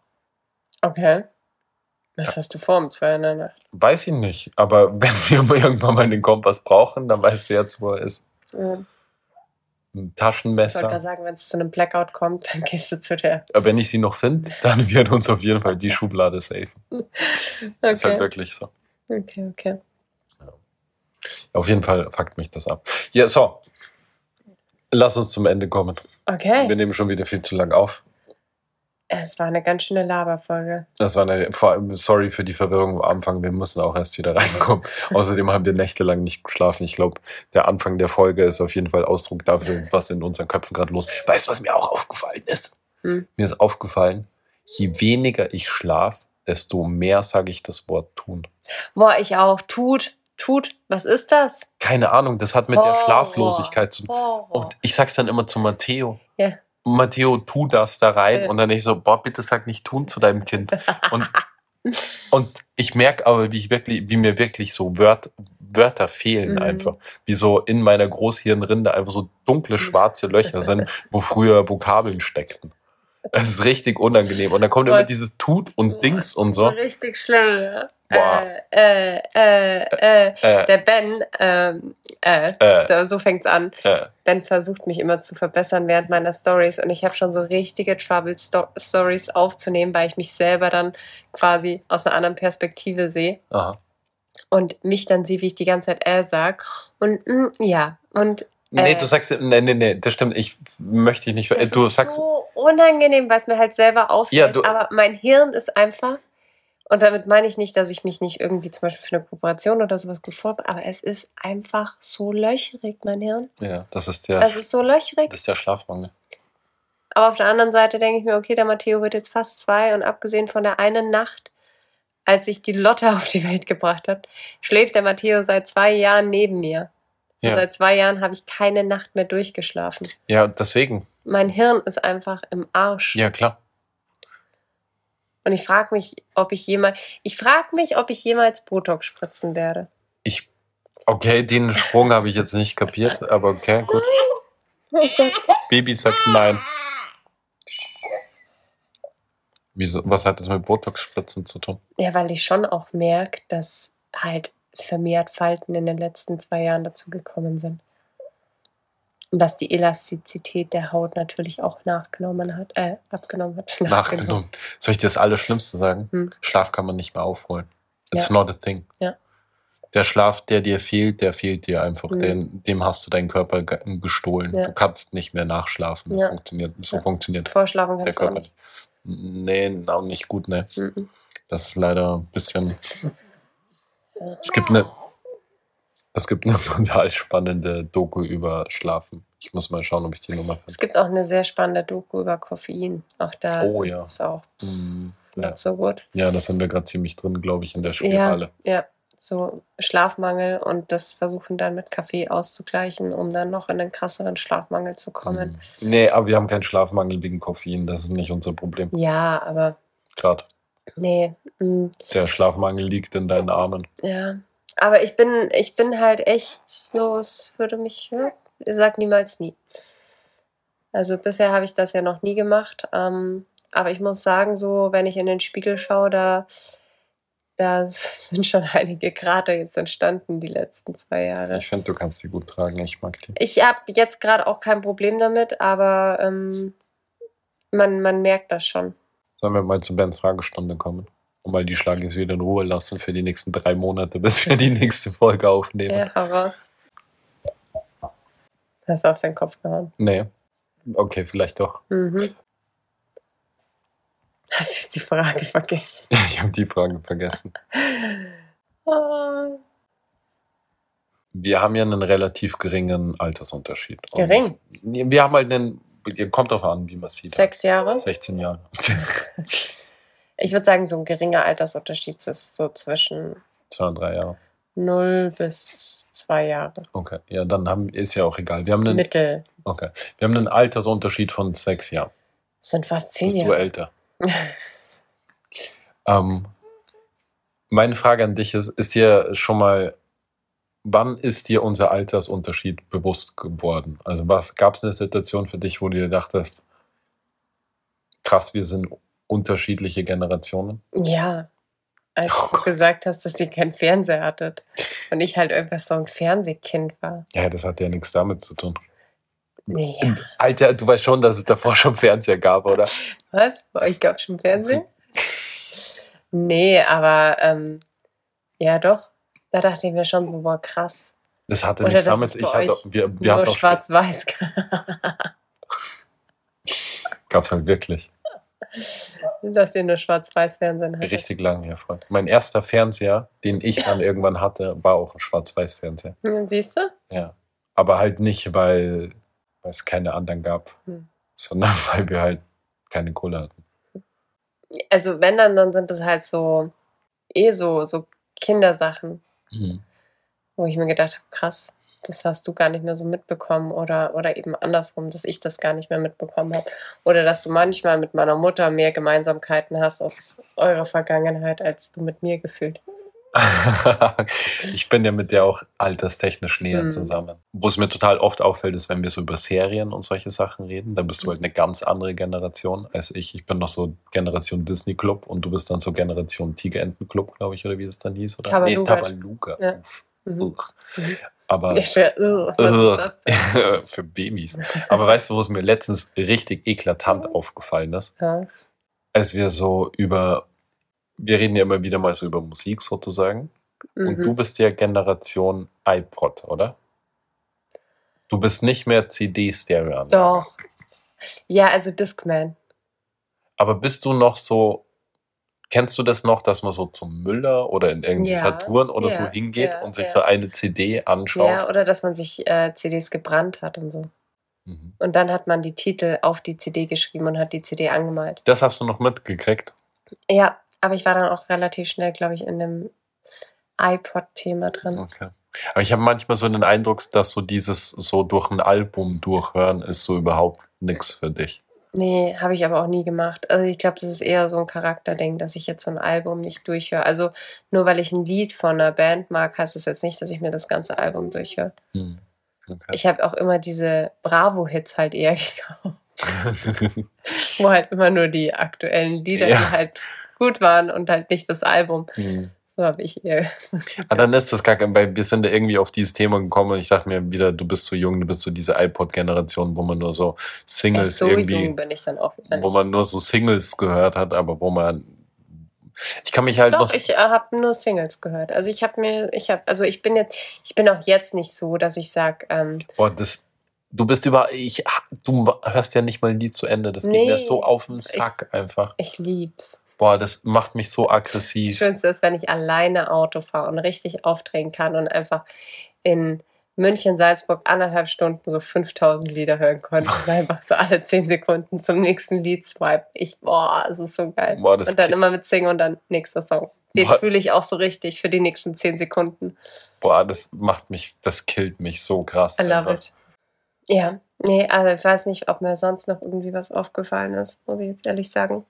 okay. Was hast du vor um zwei in der Nacht? Weiß ich nicht, aber wenn wir irgendwann mal den Kompass brauchen, dann weißt du jetzt, wo er ist. Ja. Ein Ich wollte Taschenmesser. gerade sagen, wenn es zu einem Blackout kommt, dann gehst du zu der. Aber wenn ich sie noch finde, dann wird uns auf jeden Fall die Schublade safe. Ist halt Okay, wirklich so. okay, okay. Auf jeden Fall fuckt mich das ab. Ja, so. Lass uns zum Ende kommen. Wir Okay. nehmen schon wieder viel zu lang auf. Es war eine ganz schöne Laberfolge. Das war eine, vor allem, sorry für die Verwirrung am Anfang, wir müssen auch erst wieder reinkommen. Außerdem haben wir nächtelang nicht geschlafen. Ich glaube, der Anfang der Folge ist auf jeden Fall Ausdruck dafür, was in unseren Köpfen gerade los ist. Weißt du, was mir auch aufgefallen ist? Hm. Mir ist aufgefallen, je weniger ich schlafe, desto mehr sage ich das Wort tun. Boah, ich auch. Tut, tut. Was ist das? Keine Ahnung, das hat mit der Horror. Schlaflosigkeit zu tun. Horror. Und ich sag's dann immer zu Matteo. Ja. Matteo, tu das da rein. Ja. Und dann ich so, boah, bitte sag nicht tun zu deinem Kind. Und, und ich merke aber, wie ich wirklich, wie mir wirklich so Wört, Wörter fehlen Mhm. einfach. Wie so in meiner Großhirnrinde einfach so dunkle schwarze Löcher sind, wo früher Vokabeln steckten. Das ist richtig unangenehm. Und dann kommt immer dieses Tut und Dings und so. Richtig schlimm, ja. Boah. Äh, äh, äh, äh. Äh, Der Ben, ähm, äh, äh, da, so fängt's an. äh. Ben versucht mich immer zu verbessern während meiner Stories und ich habe schon so richtige Trouble Sto Stories aufzunehmen, weil ich mich selber dann quasi aus einer anderen Perspektive sehe Aha. und mich dann sehe, wie ich die ganze Zeit äh sag und mm, ja und Nee, Äh. du sagst, nee, nee, nee, das stimmt. Ich möchte dich nicht, du sagst, so unangenehm, weil es mir halt selber auffällt, Ja, du- aber mein Hirn ist einfach und damit meine ich nicht, dass ich mich nicht irgendwie zum Beispiel für eine Kooperation oder sowas gut vorbereite, aber es ist einfach so löchrig, mein Hirn. ja, das ist der, Es ist so löchrig. das ist der Schlafmangel. Aber auf der anderen Seite denke ich mir, okay, der Matteo wird jetzt fast zwei und abgesehen von der einen Nacht, als ich die Lotte auf die Welt gebracht habe, schläft der Matteo seit zwei Jahren neben mir. Und Ja, seit zwei Jahren habe ich keine Nacht mehr durchgeschlafen. ja, deswegen. Mein Hirn ist einfach im Arsch. Ja, klar. Und ich frage mich, ob ich jemals, ich frage mich, ob ich jemals Botox spritzen werde. Ich, okay, den Sprung habe ich jetzt nicht kapiert, aber okay, gut. Oh. Baby sagt nein. Wieso, was hat das mit Botox-Spritzen zu tun? Ja, weil ich schon auch merke, dass halt vermehrt Falten in den letzten zwei Jahren dazu gekommen sind. Und dass die Elastizität der Haut natürlich auch nachgenommen hat, äh, abgenommen hat. Nachgenommen. Soll ich dir das Allerschlimmste sagen? Hm. Schlaf kann man nicht mehr aufholen. It's Ja. not a thing. Ja. Der Schlaf, der dir fehlt, der fehlt dir einfach. Mhm. Den, dem hast du deinen Körper ge- gestohlen. Ja. Du kannst nicht mehr nachschlafen. Das Ja. funktioniert, so funktioniert Vorschlafen der kannst du auch Körper nicht. nicht. Nee, auch nicht gut, ne. Mhm. Das ist leider ein bisschen. Es gibt eine. Es gibt eine total spannende Doku über Schlafen. Ich muss mal schauen, ob ich die Nummer Es finde. gibt auch eine sehr spannende Doku über Koffein. Auch da Oh, ist ja. es auch Mm, Ja. so gut. ja, da sind wir gerade ziemlich drin, glaube ich, in der Spirale. Ja, so Schlafmangel und das versuchen dann mit Kaffee auszugleichen, um dann noch in den krasseren Schlafmangel zu kommen. Mm. Nee, aber wir haben keinen Schlafmangel wegen Koffein. Das ist nicht unser Problem. Ja, aber Gerade. nee, mm, Der Schlafmangel liegt in deinen Armen. ja. Aber ich bin, ich bin halt echt so, es würde mich, ja, sag niemals nie. Also bisher habe ich das ja noch nie gemacht. Ähm, aber ich muss sagen, so, wenn ich in den Spiegel schaue, da da sind schon einige Krater jetzt entstanden die letzten zwei Jahre. Ich finde, du kannst die gut tragen. Ich mag die. Ich habe jetzt gerade auch kein Problem damit, aber ähm, man, man merkt das schon. Sollen wir mal zu Bens Fragestunde kommen? Und mal die Schlagis wieder in Ruhe lassen für die nächsten drei Monate, bis wir die nächste Folge aufnehmen. Ja, hau raus. Hast du auf deinen Kopf gehauen? Nee. Okay, vielleicht doch. Mhm. Hast du jetzt die Frage vergessen? Ich habe die Frage vergessen. Oh, Wir haben ja einen relativ geringen Altersunterschied. Und Gering? Wir haben halt einen, kommt drauf an, wie man sieht. Sechs Jahre? 16 Jahre. Ich würde sagen, so ein geringer Altersunterschied ist so zwischen Zwei und drei Jahre. 0 bis 2 Jahre. Okay, ja, dann haben, ist ja auch egal. Wir haben einen, Mittel. okay. Wir haben einen Altersunterschied von sechs Jahren. Das sind fast 10 Bist du Jahre. älter? Ähm, meine Frage an dich ist, ist dir schon mal, wann ist dir unser Altersunterschied bewusst geworden? Also was gab es eine Situation für dich, wo du dir dachtest, krass, wir sind unterschiedliche Generationen? Ja. Als Oh du gesagt hast, dass ihr keinen Fernseher hattet. Und ich halt einfach so ein Fernsehkind war. Ja, das hat ja nichts damit zu tun. Nee. Alter, du weißt schon, dass es davor schon Fernseher gab, oder? Was? Bei euch gab es schon Fernsehen? Nee, aber ähm, ja doch. Da dachte ich mir schon so, boah, krass. Das hatte Oder nichts das damit. Ich hatte, wir, wir Nur schwarz-weiß. gab es halt wirklich. Dass ihr nur Schwarz-Weiß-Fernsehen hattet. Richtig lange, ja, Freund. Mein erster Fernseher, den ich dann irgendwann hatte, war auch ein Schwarz-Weiß-Fernseher. Hm, Siehst du? Ja. Aber halt nicht, weil, weil es keine anderen gab, Hm. sondern weil wir halt keine Kohle hatten. Also wenn dann, dann sind das halt so eh so, so Kindersachen, wo ich mir gedacht habe, krass, das hast du gar nicht mehr so mitbekommen oder, oder eben andersrum, dass ich das gar nicht mehr mitbekommen habe. Oder dass du manchmal mit meiner Mutter mehr Gemeinsamkeiten hast aus eurer Vergangenheit, als du mit mir gefühlt. ich bin ja mit der auch alterstechnisch näher Hm. zusammen. Wo es mir total oft auffällt, ist, wenn wir so über Serien und solche Sachen reden, da bist du halt eine ganz andere Generation als ich. Ich bin noch so Generation Disney Club und du bist dann so Generation Tigerenten Club, glaube ich, oder wie es dann hieß. Oder? Tabaluga. Tabaluga. Ja. Mhm. Mhm. Aber ist das denn? für Babys. Aber weißt du, wo es mir letztens richtig eklatant aufgefallen ist? Ja. Als wir so über, wir reden ja immer wieder mal so über Musik sozusagen. Und Mhm. du bist ja Generation iPod, oder? Du bist nicht mehr CD-Stereo. Doch. Ja, also Discman. Aber bist du noch so, kennst du das noch, dass man so zum Müller oder in irgendeinen Ja, Saturn oder so ja, hingeht ja, und sich so eine CD anschaut? Ja, oder dass man sich äh, CDs gebrannt hat und so. Mhm. Und dann hat man die Titel auf die CD geschrieben und hat die CD angemalt. Das hast du noch mitgekriegt? Ja, aber ich war dann auch relativ schnell, glaube ich, in dem iPod-Thema drin. Okay. Aber ich habe manchmal so den Eindruck, dass so dieses so durch ein Album durchhören ist so überhaupt nichts für dich. Nee, habe ich aber auch nie gemacht. Also ich glaube, das ist eher so ein Charakterding, dass ich jetzt so ein Album nicht durchhöre. Also nur weil ich ein Lied von einer Band mag, heißt es jetzt nicht, dass ich mir das ganze Album durchhöre. Hm. Okay. Ich habe auch immer diese Bravo-Hits halt eher gekauft, wo halt immer nur die aktuellen Lieder, Ja. die halt gut waren und halt nicht das Album. Hm. So habe ich eher. Ah, dann ist das gar kein, weil wir sind da irgendwie auf dieses Thema gekommen und ich dachte mir wieder, du bist so jung, du bist so diese iPod-Generation, wo man nur so Singles so irgendwie, jung bin ich dann auch wieder wo man nur so Singles gehört hat, aber wo man, ich kann mich halt noch, Doch, ich äh, habe nur Singles gehört. Also ich habe mir, ich habe, also ich bin jetzt, ich bin auch jetzt nicht so, dass ich sage, ähm, boah, das, du bist über, ich, du hörst ja nicht mal ein Lied zu Ende, das geht mir Nee, so auf den Sack einfach. ich lieb's. Boah, das macht mich so Das aggressiv. Schönste ist, wenn ich alleine Auto fahre und richtig aufdrehen kann und einfach in München, Salzburg anderthalb Stunden so 5000 Lieder hören konnte und einfach so alle 10 Sekunden zum nächsten Lied swipe. Ich, boah, es ist so geil. Boah, das und dann immer mit singen und dann nächster Song. Den Boah. fühle ich auch so richtig für die nächsten 10 Sekunden. Boah, das macht mich, das killt mich so krass. I love einfach. it. Ja, nee, also ich weiß nicht, ob mir sonst noch irgendwie was aufgefallen ist, muss ich jetzt ehrlich sagen.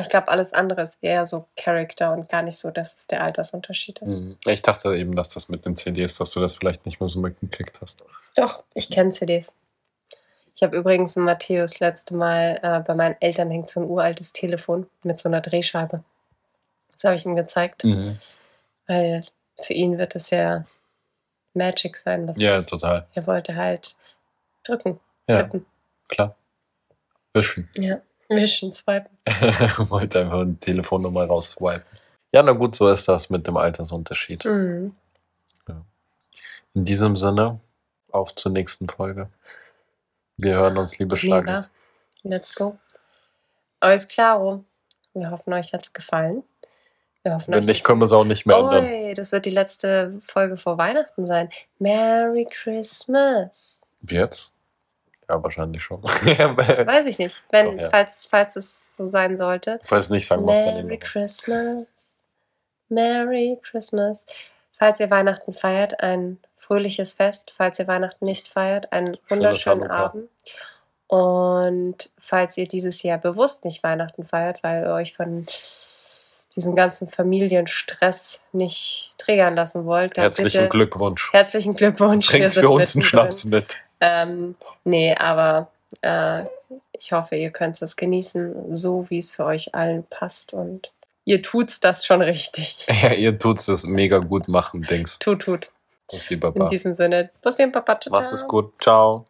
Ich glaube, alles andere ist eher so Charakter und gar nicht so, dass es der Altersunterschied ist. Mhm. Ich dachte eben, dass das mit den CDs, dass du das vielleicht nicht mehr so mitgekriegt hast. Doch, ich kenne CDs. Ich habe übrigens ein Matthäus letzte Mal äh, bei meinen Eltern hängt so ein uraltes Telefon mit so einer Drehscheibe. Das habe ich ihm gezeigt, Mhm. weil für ihn wird es ja Magic sein. Das Ja, ist- total. Er wollte halt drücken, Ja, tippen. klar. Wischen. Ja. Wischen, swipen. Wollte einfach eine Telefonnummer rausswipen. Ja, na gut, so ist das mit dem Altersunterschied. Mhm. In diesem Sinne, auf zur nächsten Folge. Wir hören uns, liebe Schlagis. Mega. Let's go. Alles klaro. Wir hoffen, euch hat's gefallen. Wir hoffen, Wenn euch nicht, können wir es auch nicht mehr ändern. Oi, das wird die letzte Folge vor Weihnachten sein. Merry Christmas. Wird's? Ja, wahrscheinlich schon. Weiß ich nicht. Wenn, Doch, ja. falls, falls es so sein sollte. weiß nicht, sagen wir es dann Merry. Christmas. Merry Christmas. Falls ihr Weihnachten feiert, ein fröhliches Fest. Falls ihr Weihnachten nicht feiert, einen wunderschönen. Abend. Und falls ihr dieses Jahr bewusst nicht Weihnachten feiert, weil ihr euch von diesem ganzen Familienstress nicht triggern lassen wollt, dann Herzlichen bitte Glückwunsch. herzlichen Glückwunsch. Trinkt für uns einen. Schnaps mit. Ähm, nee, aber äh, ich hoffe, ihr könnt es genießen, so wie es für euch allen passt. Und ihr tut's das schon richtig. Ja, ihr tut's das mega gut machen, denkst Tut, tut. du. lieber In diesem Sinne, Bussi und Papa. ciao, Macht es gut. Ciao.